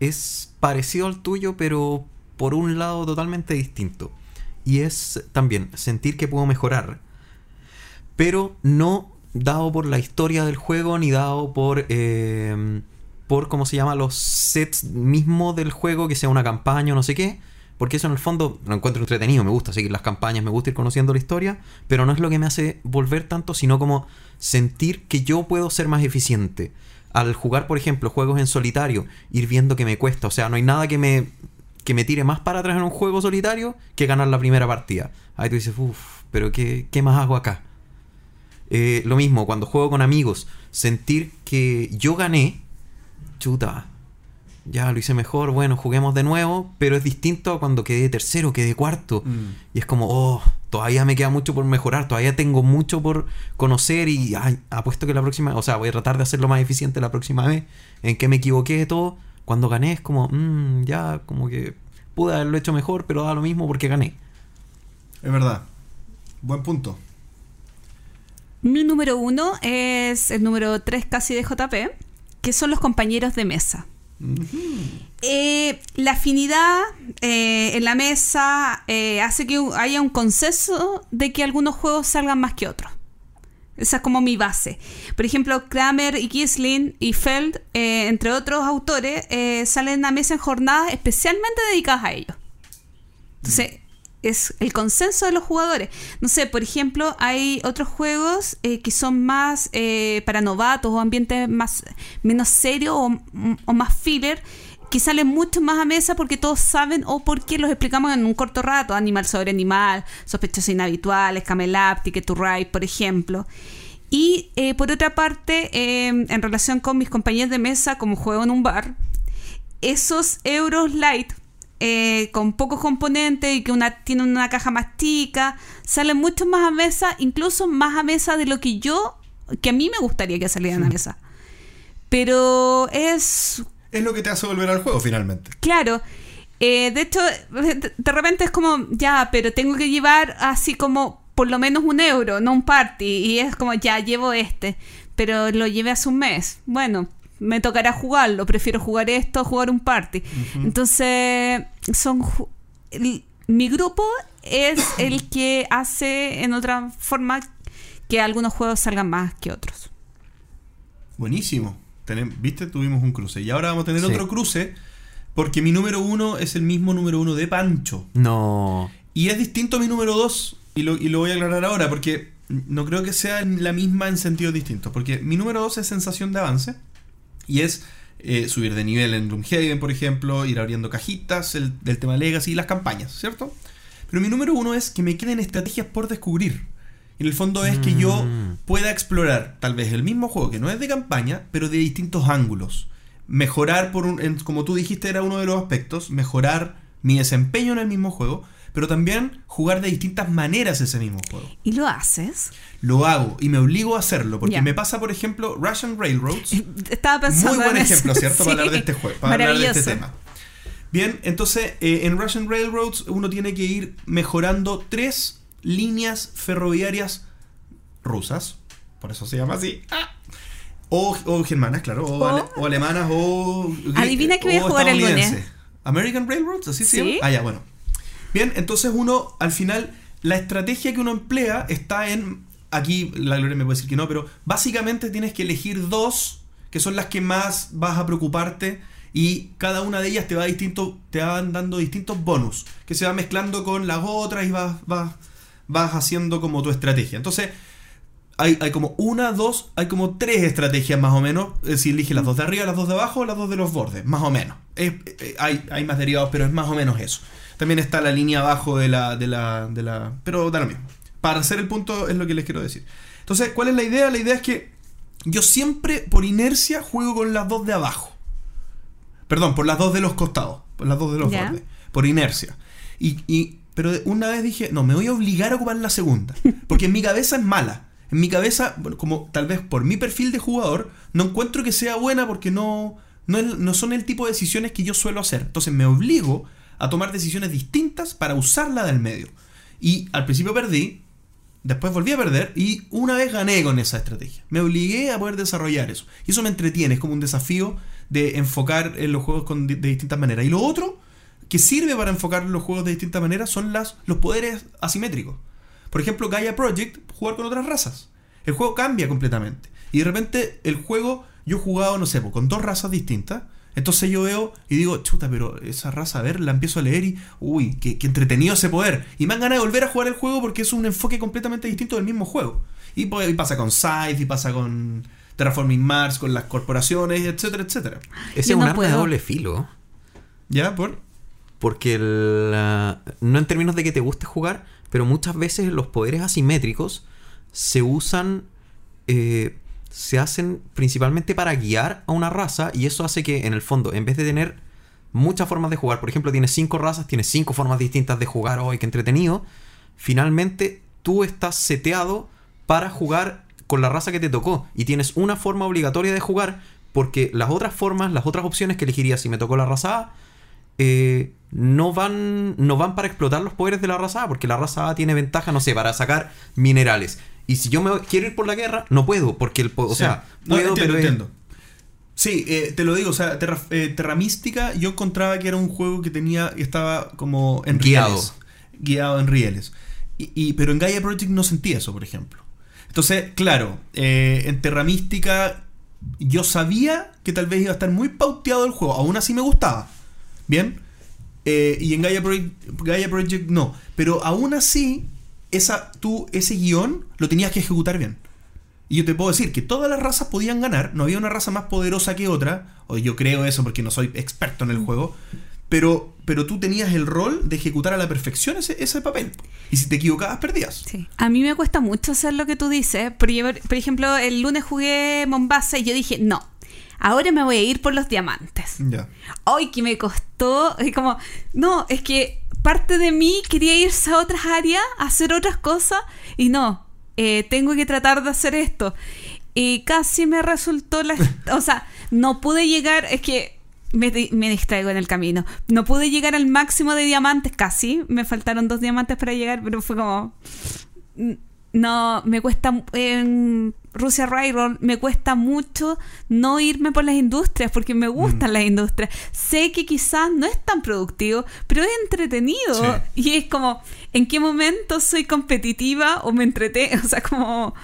es parecido al tuyo, pero por un lado totalmente distinto. Y es también sentir que puedo mejorar, pero no dado por la historia del juego ni dado por, eh, por ¿cómo se llama? Los sets mismos del juego, que sea una campaña o no sé qué. Porque eso en el fondo lo encuentro entretenido, me gusta seguir las campañas, me gusta ir conociendo la historia, pero no es lo que me hace volver tanto, sino como sentir que yo puedo ser más eficiente. Al jugar, por ejemplo, juegos en solitario, ir viendo que me cuesta, o sea, no hay nada que me, que me tire más para atrás en un juego solitario que ganar la primera partida. Ahí tú dices, uff, pero qué, ¿qué más hago acá? Eh, lo mismo, cuando juego con amigos, sentir que yo gané, chuta, ya lo hice mejor, bueno, juguemos de nuevo, pero es distinto a cuando quedé tercero, quedé cuarto. Y es como, oh, todavía me queda mucho por mejorar, todavía tengo mucho por conocer y ay, apuesto que la próxima, o sea, voy a tratar de hacerlo más eficiente la próxima vez. En que me equivoqué de todo, cuando gané es como, "Mm, ya, como que pude haberlo hecho mejor, pero da lo mismo porque gané. Es verdad. Buen punto. Mi número uno es el número 3 casi de JP, que son los compañeros de mesa. Eh, la afinidad eh, en la mesa eh, hace que haya un consenso de que algunos juegos salgan más que otros. Esa es como mi base. Por ejemplo, Kramer y Kisling y Feld, entre otros autores, salen a mesa en jornadas especialmente dedicadas a ellos. Entonces, es el consenso de los jugadores. No sé, por ejemplo, hay otros juegos eh, que son más eh, para novatos o ambientes más menos serios o, más filler que salen mucho más a mesa porque todos saben o porque los explicamos en un corto rato. Animal sobre animal, sospechosos inhabituales, Camel Up, Ticket to Ride, por ejemplo. Y eh, por otra parte, eh, en relación con mis compañeros de mesa, como juego en un bar, esos euros light eh, con pocos componentes y que una tiene una caja más chica, salen mucho más a mesa, incluso más a mesa de lo que yo, que a mí me gustaría que salieran a mesa. Pero es Es lo que te hace volver al juego finalmente. Claro. Eh, de hecho, de de repente es como, ya, pero tengo que llevar así como por lo menos un euro, no un party. Y es como, ya, llevo este. Pero lo llevé hace un mes. Bueno, me tocará jugarlo. Prefiero jugar esto a jugar un party. Entonces, son... el- mi grupo es el que hace en otra forma que algunos juegos salgan más que otros. Buenísimo. Tenem- ¿Viste? Tuvimos un cruce. Y ahora vamos a tener Sí. otro cruce. Porque mi número uno es el mismo número uno de Pancho. No. Y es distinto a mi número 2, y lo, y lo voy a aclarar ahora, porque no creo que sea la misma en sentidos distintos. Porque mi número 2 es sensación de avance, y es eh, subir de nivel en Gloomhaven, por ejemplo, ir abriendo cajitas, el, del tema Legacy y las campañas, ¿cierto? Pero mi número 1 es que me queden estrategias por descubrir. En el fondo es que yo Mm. pueda explorar tal vez el mismo juego que no es de campaña, pero de distintos ángulos. Mejorar, por un, en- como tú dijiste, era uno de los aspectos, mejorar mi desempeño en el mismo juego, pero también jugar de distintas maneras ese mismo juego. ¿Y lo haces? Lo hago y me obligo a hacerlo, porque me pasa, por ejemplo, Russian Railroads. Estaba pensando Muy buen en eso. ejemplo, ¿cierto? Para hablar de este juego, para hablar de este tema. Bien, entonces eh, en Russian Railroads uno tiene que ir mejorando tres líneas ferroviarias rusas, por eso se llama así. Ah. O, o germanas, claro, o, O- ale- o alemanas, o. Adivina que voy a jugar el lunes. American Railroads, así se Sí. llama. Ah, ya, bueno. Bien, entonces uno, al final, la estrategia que uno emplea está en. Aquí la Gloria me puede decir que no, pero básicamente tienes que elegir dos que son las que más vas a preocuparte y cada una de ellas te va distinto, te van dando distintos bonus que se va mezclando con las otras y vas, vas, vas haciendo como tu estrategia. Entonces, hay, hay como una, dos, hay como tres estrategias más o menos. Si eliges las dos de arriba, las dos de abajo, las dos de los bordes, más o menos. Eh, hay, hay más derivados, pero es más o menos eso. También está la línea abajo de la, de la, de la. Pero da lo mismo. Para hacer el punto es lo que les quiero decir. Entonces, ¿cuál es la idea? La idea es que yo siempre, por inercia, juego con las dos de abajo. Perdón, por las dos de los costados. Por las dos de los bordes. Por inercia. Y, y- pero una vez dije, no, me voy a obligar a ocupar la segunda. Porque en mi cabeza es mala. En mi cabeza, como tal vez por mi perfil de jugador, no encuentro que sea buena porque no, no, no son el tipo de decisiones que yo suelo hacer. Entonces me obligo a tomar decisiones distintas para usarla del medio. Y al principio perdí, después volví a perder y una vez gané con esa estrategia. Me obligué a poder desarrollar eso. Y eso me entretiene, es como un desafío de enfocar en los juegos de, distintas maneras. Y lo otro que sirve para enfocar los juegos de distintas maneras son las, los poderes asimétricos. Por ejemplo, Gaia Project, jugar con otras razas. El juego cambia completamente. Y de repente el juego, yo he jugado, no sé, po, con dos razas distintas. Entonces yo veo y digo, chuta, pero esa raza, a ver, la empiezo a leer y, uy, qué, qué entretenido ese poder. Y me dan ganas de volver a jugar el juego porque es un enfoque completamente distinto del mismo juego. Y, y pasa con Scythe, y pasa con Terraforming Mars, con las corporaciones, etcétera, etcétera. Ese Yo es un no arma de doble filo. ¿Ya? ¿Por? Porque el, ah, no en términos de que te guste jugar, pero muchas veces los poderes asimétricos se usan, eh, se hacen principalmente para guiar a una raza y eso hace que en el fondo, en vez de tener muchas formas de jugar, por ejemplo, tienes cinco razas, tienes cinco formas distintas de jugar, hoy qué entretenido, finalmente tú estás seteado para jugar con la raza que te tocó y tienes una forma obligatoria de jugar porque las otras formas, las otras opciones que elegirías si me tocó la raza A, eh, no van no van para explotar los poderes de la raza A, porque la raza A tiene ventaja, no sé, para sacar minerales. Y si yo me quiero ir por la guerra, no puedo, porque el o Sí. sea, No, puedo, entiendo, pero entiendo. Sí, eh, te lo digo, o sea, Terra, eh, Terra Mística yo encontraba que era un juego que tenía, estaba como en Guiado. rieles. Guiado en rieles. Y, y- pero en Gaia Project no sentí eso, por ejemplo. Entonces, claro, eh, en Terra Mística yo sabía que tal vez iba a estar muy pauteado el juego, aún así me gustaba. ¿Bien? Y en Gaia Project, Gaia Project no. Pero aún así, esa, tú, ese guion lo tenías que ejecutar bien. Y yo te puedo decir que todas las razas podían ganar, no había una raza más poderosa que otra, o yo creo eso porque no soy experto en el juego, pero, pero tú tenías el rol de ejecutar a la perfección ese, ese papel. Y si te equivocabas, perdías. Sí. A mí me cuesta mucho hacer lo que tú dices. Por, por ejemplo, el lunes jugué Mombasa y yo dije, no, ahora me voy a ir por los diamantes. Ya. Hoy que me costó, es como, no, es que parte de mí quería irse a otras áreas, a hacer otras cosas, y no, eh, tengo que tratar de hacer esto. Y casi me resultó la... o sea, no pude llegar, es que me distraigo en el camino. No pude llegar al máximo de diamantes, casi. Me faltaron dos diamantes para llegar, pero fue como... No, me cuesta en Rusia Railroad me cuesta mucho no irme por las industrias porque me gustan las industrias. Sé que quizás no es tan productivo, pero es entretenido y es como en qué momento soy competitiva o me entretengo, o sea, como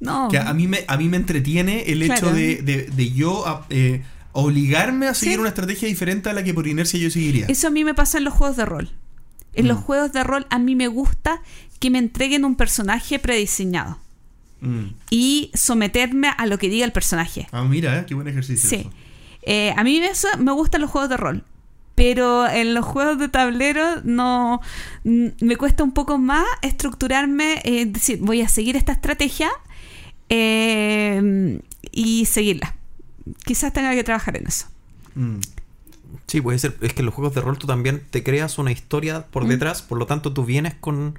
no. Que a mí me, a mí me entretiene el hecho de, de- de yo eh, obligarme a seguir Sí. una estrategia diferente a la que por inercia yo seguiría. Eso a mí me pasa en los juegos de rol. En los Mm. juegos de rol a mí me gusta que me entreguen un personaje prediseñado Mm. y someterme a lo que diga el personaje. Ah, mira, eh, qué buen ejercicio. Sí. eso. Eh, a mí eso me gustan los juegos de rol. Pero en los juegos de tablero no mm, me cuesta un poco más estructurarme, eh, decir, voy a seguir esta estrategia eh, y seguirla. Quizás tenga que trabajar en eso. Mm. Sí, puede ser. Es que en los juegos de rol tú también te creas una historia por Mm. detrás, por lo tanto tú vienes con.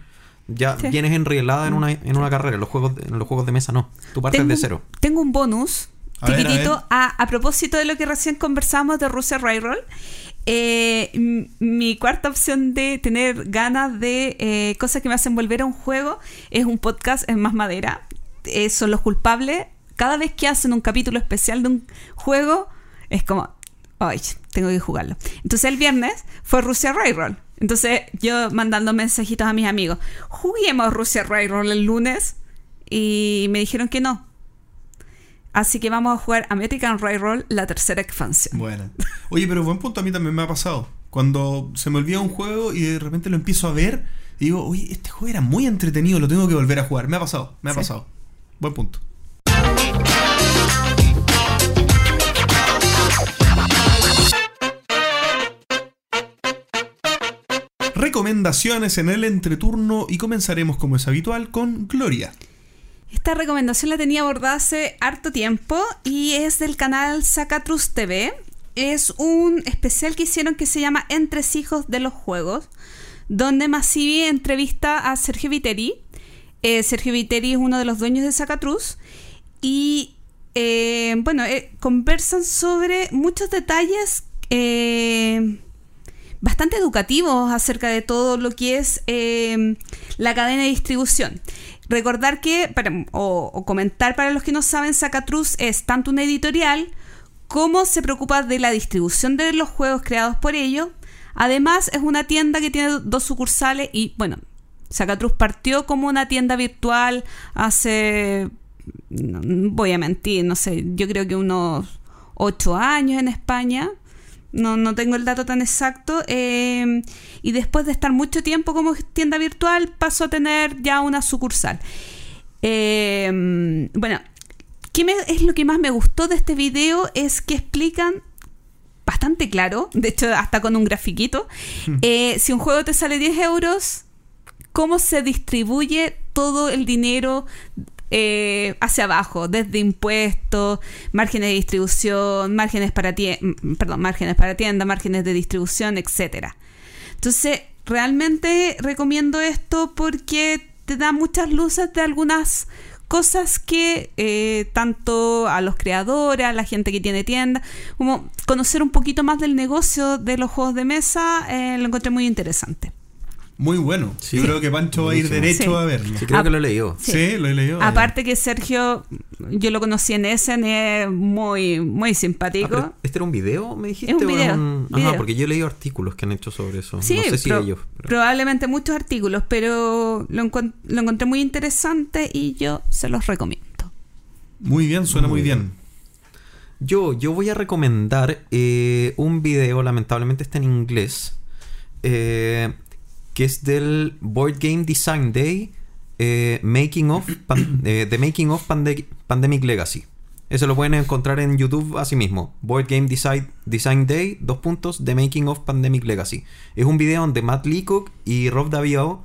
Ya Sí. Vienes enrielada en una, en una carrera. En los, juegos, de- en los juegos de mesa no. Tú partes Tengo de un- cero. Tengo un bonus A ver, a chiquitito ver. a, a propósito de lo que recién conversamos de Rusia Railroad. Eh, mi cuarta opción de tener ganas de eh, cosas que me hacen volver a un juego es un podcast en más madera. Eh, son los culpables. Cada vez que hacen un capítulo especial de un juego, es como, ay, tengo que jugarlo. Entonces el viernes fue Rusia Railroad. Entonces yo mandando mensajitos a mis amigos, juguemos Rusia Railroad el lunes. Y me dijeron que no, Así que vamos a jugar American Railroad, la tercera expansión. Bueno. Oye, pero buen punto a mí también me ha pasado. Cuando se me olvida un juego y de repente lo empiezo a ver y digo, oye, este juego era muy entretenido, lo tengo que volver a jugar. Me ha pasado, me ha Sí. pasado. Buen punto. Recomendaciones en el entreturno y comenzaremos como es habitual con Gloria. Esta recomendación la tenía abordada hace harto tiempo y es del canal Sacatrus TV. Es un especial que hicieron que se llama Entresijos de los Juegos, donde Massivi entrevista a Sergio Viteri. Eh, Sergio Viteri es uno de los dueños de Sacatrus y eh, bueno, eh, conversan sobre muchos detalles bastante educativos acerca de todo lo que es eh, la cadena de distribución. Recordar que, o, comentar para los que no saben, Sacatrus es tanto una editorial como se preocupa de la distribución de los juegos creados por ellos. Además, es una tienda que tiene dos sucursales y, bueno, Sacatrus partió como una tienda virtual hace, no, voy a mentir, no sé, yo creo que unos ocho años en España. No, no tengo el dato tan exacto. eh, y después de estar mucho tiempo como tienda virtual, pasó a tener ya una sucursal. Eh, bueno, ¿qué me- es lo que más me gustó de este video? Es que explican bastante claro, de hecho hasta con un grafiquito, eh, si un juego te sale 10 euros, cómo se distribuye todo el dinero eh, hacia abajo, desde impuestos, márgenes de distribución, márgenes para tienda, perdón, márgenes para tienda, márgenes de distribución, etcétera. Entonces, realmente recomiendo esto porque te da muchas luces de algunas cosas que eh, tanto a los creadores, a la gente que tiene tienda, como conocer un poquito más del negocio de los juegos de mesa, eh, lo encontré muy interesante. Muy bueno. Sí. Yo creo que Pancho va a ir derecho Sí. a verlo. Sí, creo Ah, que lo he leído. Sí, Sí. lo he leído. Aparte que Sergio, yo lo conocí en Essen, es muy, muy Ah, simpático. pero ¿Este era un video, me dijiste? Es un video, Ajá, video. porque yo he leído artículos que han hecho sobre eso. Sí, no sé si pro- ellos. pero- probablemente muchos artículos, pero lo, encon- lo encontré muy interesante y yo se los recomiendo. Muy bien, suena muy Muy bien. Yo, yo voy a recomendar eh, un video, lamentablemente está en inglés, eh, que es del Board Game Design Day, eh, Making of, Pan- eh, The Making of Pande- Pandemic Legacy. Eso lo pueden encontrar en YouTube así mismo. Board Game Design, Design Day, dos puntos, The Making of Pandemic Legacy. Es un video donde Matt Leacock y Rob Davio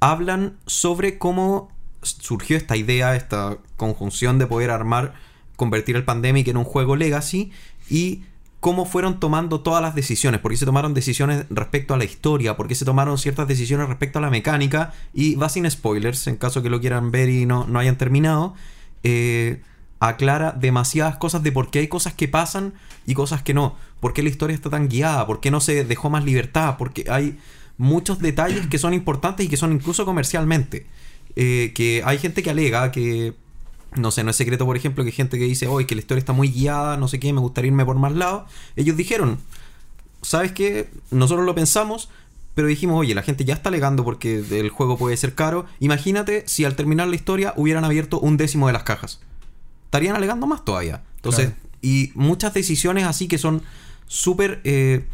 hablan sobre cómo surgió esta idea, esta conjunción de poder armar convertir el Pandemic en un juego legacy y cómo fueron tomando todas las decisiones, por qué se tomaron decisiones respecto a la historia, por qué se tomaron ciertas decisiones respecto a la mecánica, y va sin spoilers, en caso que lo quieran ver y no, no hayan terminado, eh, aclara demasiadas cosas de por qué hay cosas que pasan y cosas que no, por qué la historia está tan guiada, por qué no se dejó más libertad, porque hay muchos detalles que son importantes y que son incluso comercialmente. Eh, que hay gente que alega que no sé, no es secreto, por ejemplo, que gente que dice, hoy que la historia está muy guiada, no sé qué, me gustaría irme por más lados. Ellos dijeron, ¿sabes qué? Nosotros lo pensamos, pero dijimos, oye, la gente ya está alegando porque el juego puede ser caro. Imagínate si al terminar la historia hubieran abierto un décimo de las cajas. Estarían alegando más todavía. Entonces, Claro. y muchas decisiones así que son súper... eh,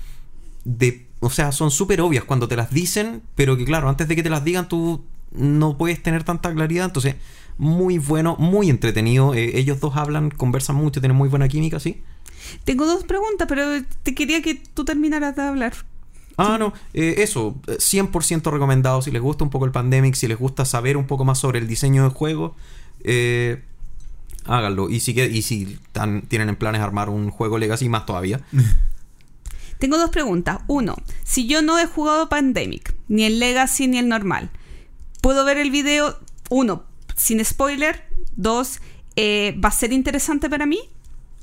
de, o sea, son súper obvias cuando te las dicen, pero que claro, antes de que te las digan tú no puedes tener tanta claridad. Entonces, muy bueno, muy entretenido. Eh, ellos dos hablan, conversan mucho, tienen muy buena química, ¿sí? Tengo dos preguntas, pero te quería que tú terminaras de hablar. Ah, no, eh, eso, eh, 100% recomendado. Si les gusta un poco el Pandemic, si les gusta saber un poco más sobre el diseño del juego, eh, háganlo. Y si, y si tan- tienen en planes armar un juego Legacy, más todavía. Tengo dos preguntas. Uno, si yo no he jugado Pandemic, ni el Legacy ni el normal, ¿puedo ver el video? Uno, sin spoiler. Dos, eh, ¿va a ser interesante para mí?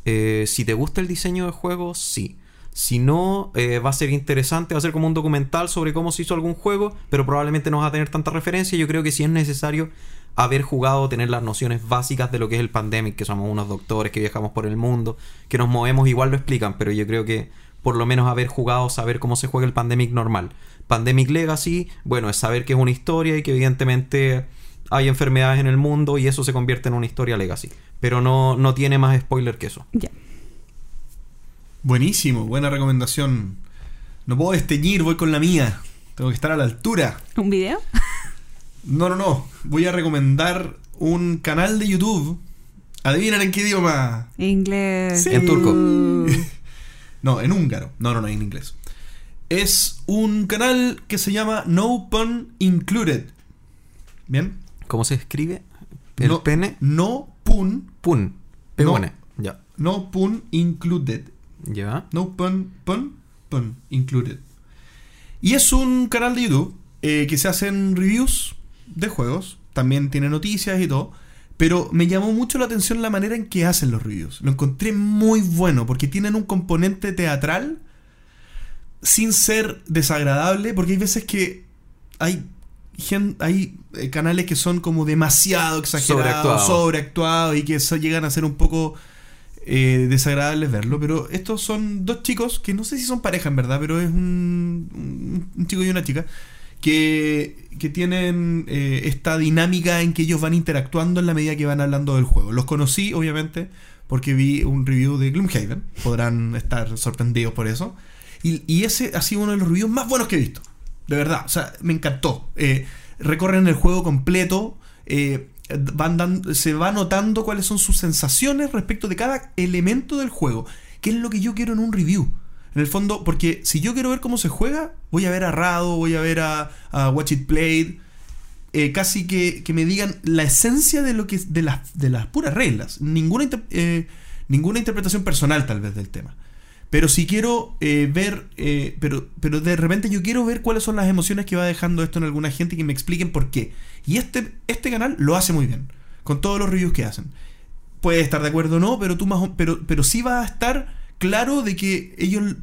Eh, si te gusta el diseño del juego, sí. Si no, eh, va a ser interesante, va a ser como un documental sobre cómo se hizo algún juego, pero probablemente no vas a tener tanta referencia. Yo creo que sí es necesario haber jugado, tener las nociones básicas de lo que es el pandemic, que somos unos doctores que viajamos por el mundo, que nos movemos, igual lo explican, pero yo creo que por lo menos haber jugado, saber cómo se juega el pandemic normal. Pandemic Legacy, bueno, es saber que es una historia y que evidentemente hay enfermedades en el mundo y eso se convierte en una historia legacy. Pero no, no tiene más spoiler que eso. Ya. Buenísimo, buena recomendación. No puedo desteñir, voy con la mía. Tengo que estar a la altura. ¿Un video? No, no, no. Voy a recomendar un canal de YouTube. Adivinen en qué idioma. Inglés. Sí. En turco. No, en húngaro. No, no, no, en inglés. Es un canal que se llama No Pun Included. ¿Bien? ¿Cómo se escribe? El no, pene. No Pun. Pun. P-U-N. Ya. No Pun Included. Ya. No pun, pun, pun, included. Y es un canal de YouTube eh, que se hacen reviews de juegos. También tiene noticias y todo. Pero me llamó mucho la atención la manera en que hacen los reviews. Lo encontré muy bueno porque tienen un componente teatral sin ser desagradable. Porque hay veces que hay, gen- hay eh, canales que son como demasiado exagerados, Sobreactuados. y que llegan a ser un poco eh, desagradables verlo, pero estos son dos chicos que no sé si son pareja en verdad, pero es un, un- un chico y una chica que, que tienen eh, esta dinámica en que ellos van interactuando en la medida que van hablando del juego. Los conocí, obviamente, porque vi un review de Gloomhaven, podrán estar sorprendidos por eso. Y, y ese ha sido uno de los reviews más buenos que he visto. De verdad, o sea, me encantó. Eh, recorren el juego completo. eh, van dan- se va notando cuáles son sus sensaciones respecto de cada elemento del juego. ¿Qué es lo que yo quiero en un review? En el fondo, porque si yo quiero ver cómo se juega, voy a ver a Rado, voy a ver a, Watch It Played. eh, casi que, que me digan la esencia de lo que de las, de las puras reglas. Ninguna, ninguna interpretación personal, tal vez, del tema. Pero si quiero eh, ver, eh, pero, pero de repente yo quiero ver cuáles son las emociones que va dejando esto en alguna gente y que me expliquen por qué. Y este, este canal lo hace muy bien, con todos los reviews que hacen. Puedes estar de acuerdo o no, pero tú más pero, pero sí va a estar claro de que ellos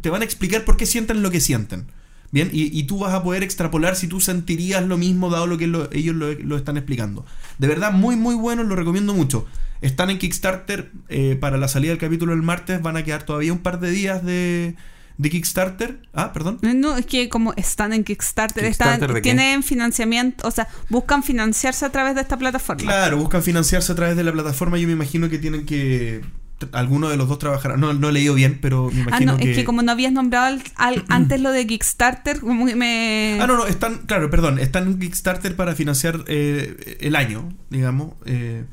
te van a explicar por qué sienten lo que sienten. Bien, y, tú vas a poder extrapolar si tú sentirías lo mismo dado lo que lo- ellos lo, lo están explicando. De verdad, muy muy bueno, lo recomiendo mucho. Están en Kickstarter eh, para la salida del capítulo el martes, van a quedar todavía un par de días de, de Kickstarter. Ah, perdón. No, es que como están en Kickstarter, ¿Kickstarter están, de qué? tienen financiamiento, o sea, buscan financiarse a través de esta plataforma. Claro, buscan financiarse a través de la plataforma. Yo me imagino que tienen que. Alguno de los dos trabajará. No, no he leído bien, pero me Ah, imagino no, que. es que como no habías nombrado al- al- antes lo de Kickstarter, como que me... Ah, no, no, están, claro, perdón, están en Kickstarter para financiar eh, el año, digamos. eh,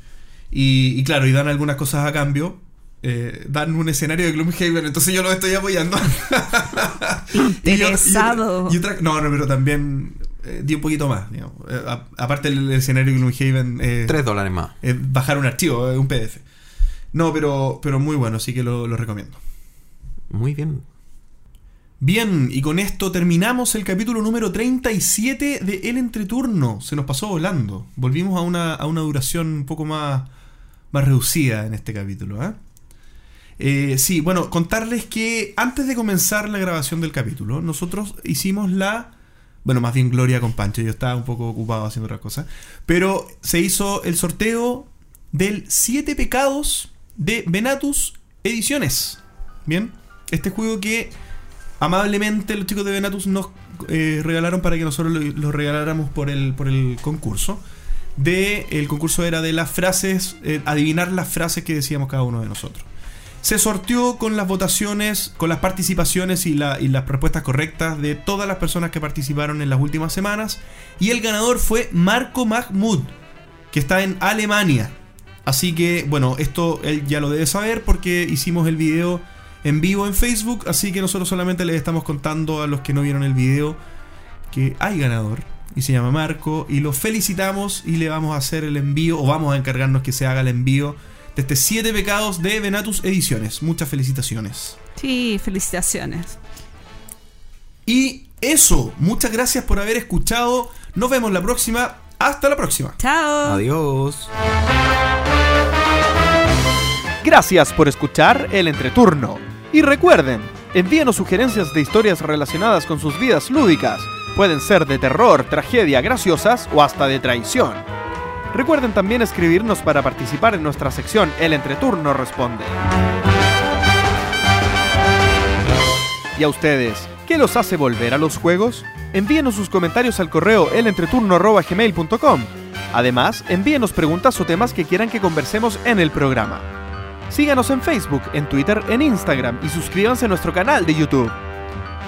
y, y claro, y dan algunas cosas a cambio. eh, dan un escenario de Gloomhaven, entonces yo lo estoy apoyando. Y otra- y Interesado. otra- y otra- no, no, pero también eh, di un poquito más. digamos. Eh, a- aparte del escenario de Gloomhaven, eh, Tres dólares más. eh, bajar un archivo, eh, un PDF. No, pero, pero muy bueno, así que lo, lo recomiendo. Muy bien. Bien, y con esto terminamos el capítulo número 37 de El Entreturno. Se nos pasó volando. Volvimos a una, a una duración un poco más, más reducida en este capítulo. ¿eh? Eh, sí, bueno, contarles que antes de comenzar la grabación del capítulo, nosotros hicimos la... Bueno, más bien Gloria con Pancho, yo estaba un poco ocupado haciendo otras cosas. Pero se hizo el sorteo del 7 pecados de Venatus Ediciones. Bien, este juego que amablemente los chicos de Venatus nos eh, regalaron para que nosotros lo, lo regaláramos por el, por el concurso. De, el concurso era de las frases, eh, adivinar las frases que decíamos cada uno de nosotros. Se sorteó con las votaciones, con las participaciones y, la- y las respuestas correctas de todas las personas que participaron en las últimas semanas. Y el ganador fue Marco Mahmoud, que está en Alemania. Así que, bueno, esto él ya lo debe saber porque hicimos el video en vivo en Facebook. Así que nosotros solamente les estamos contando a los que no vieron el video que hay ganador. Y se llama Marco. Y lo felicitamos y le vamos a hacer el envío, o vamos a encargarnos que se haga el envío de este 7 pecados de Venatus Ediciones. Muchas felicitaciones. Sí, felicitaciones. Y eso, muchas gracias por haber escuchado. Nos vemos la próxima. Hasta la próxima. Chao. Adiós. Gracias por escuchar el entreturno. Y recuerden, envíenos sugerencias de historias relacionadas con sus vidas lúdicas. Pueden ser de terror, tragedia, graciosas o hasta de traición. Recuerden también escribirnos para participar en nuestra sección El Entreturno Responde. ¿Y a ustedes? ¿Qué los hace volver a los juegos? Envíenos sus comentarios al correo elentreturno.gmail.com. Además, envíenos preguntas o temas que quieran que conversemos en el programa. Síganos en Facebook, en Twitter, en Instagram y suscríbanse a nuestro canal de YouTube.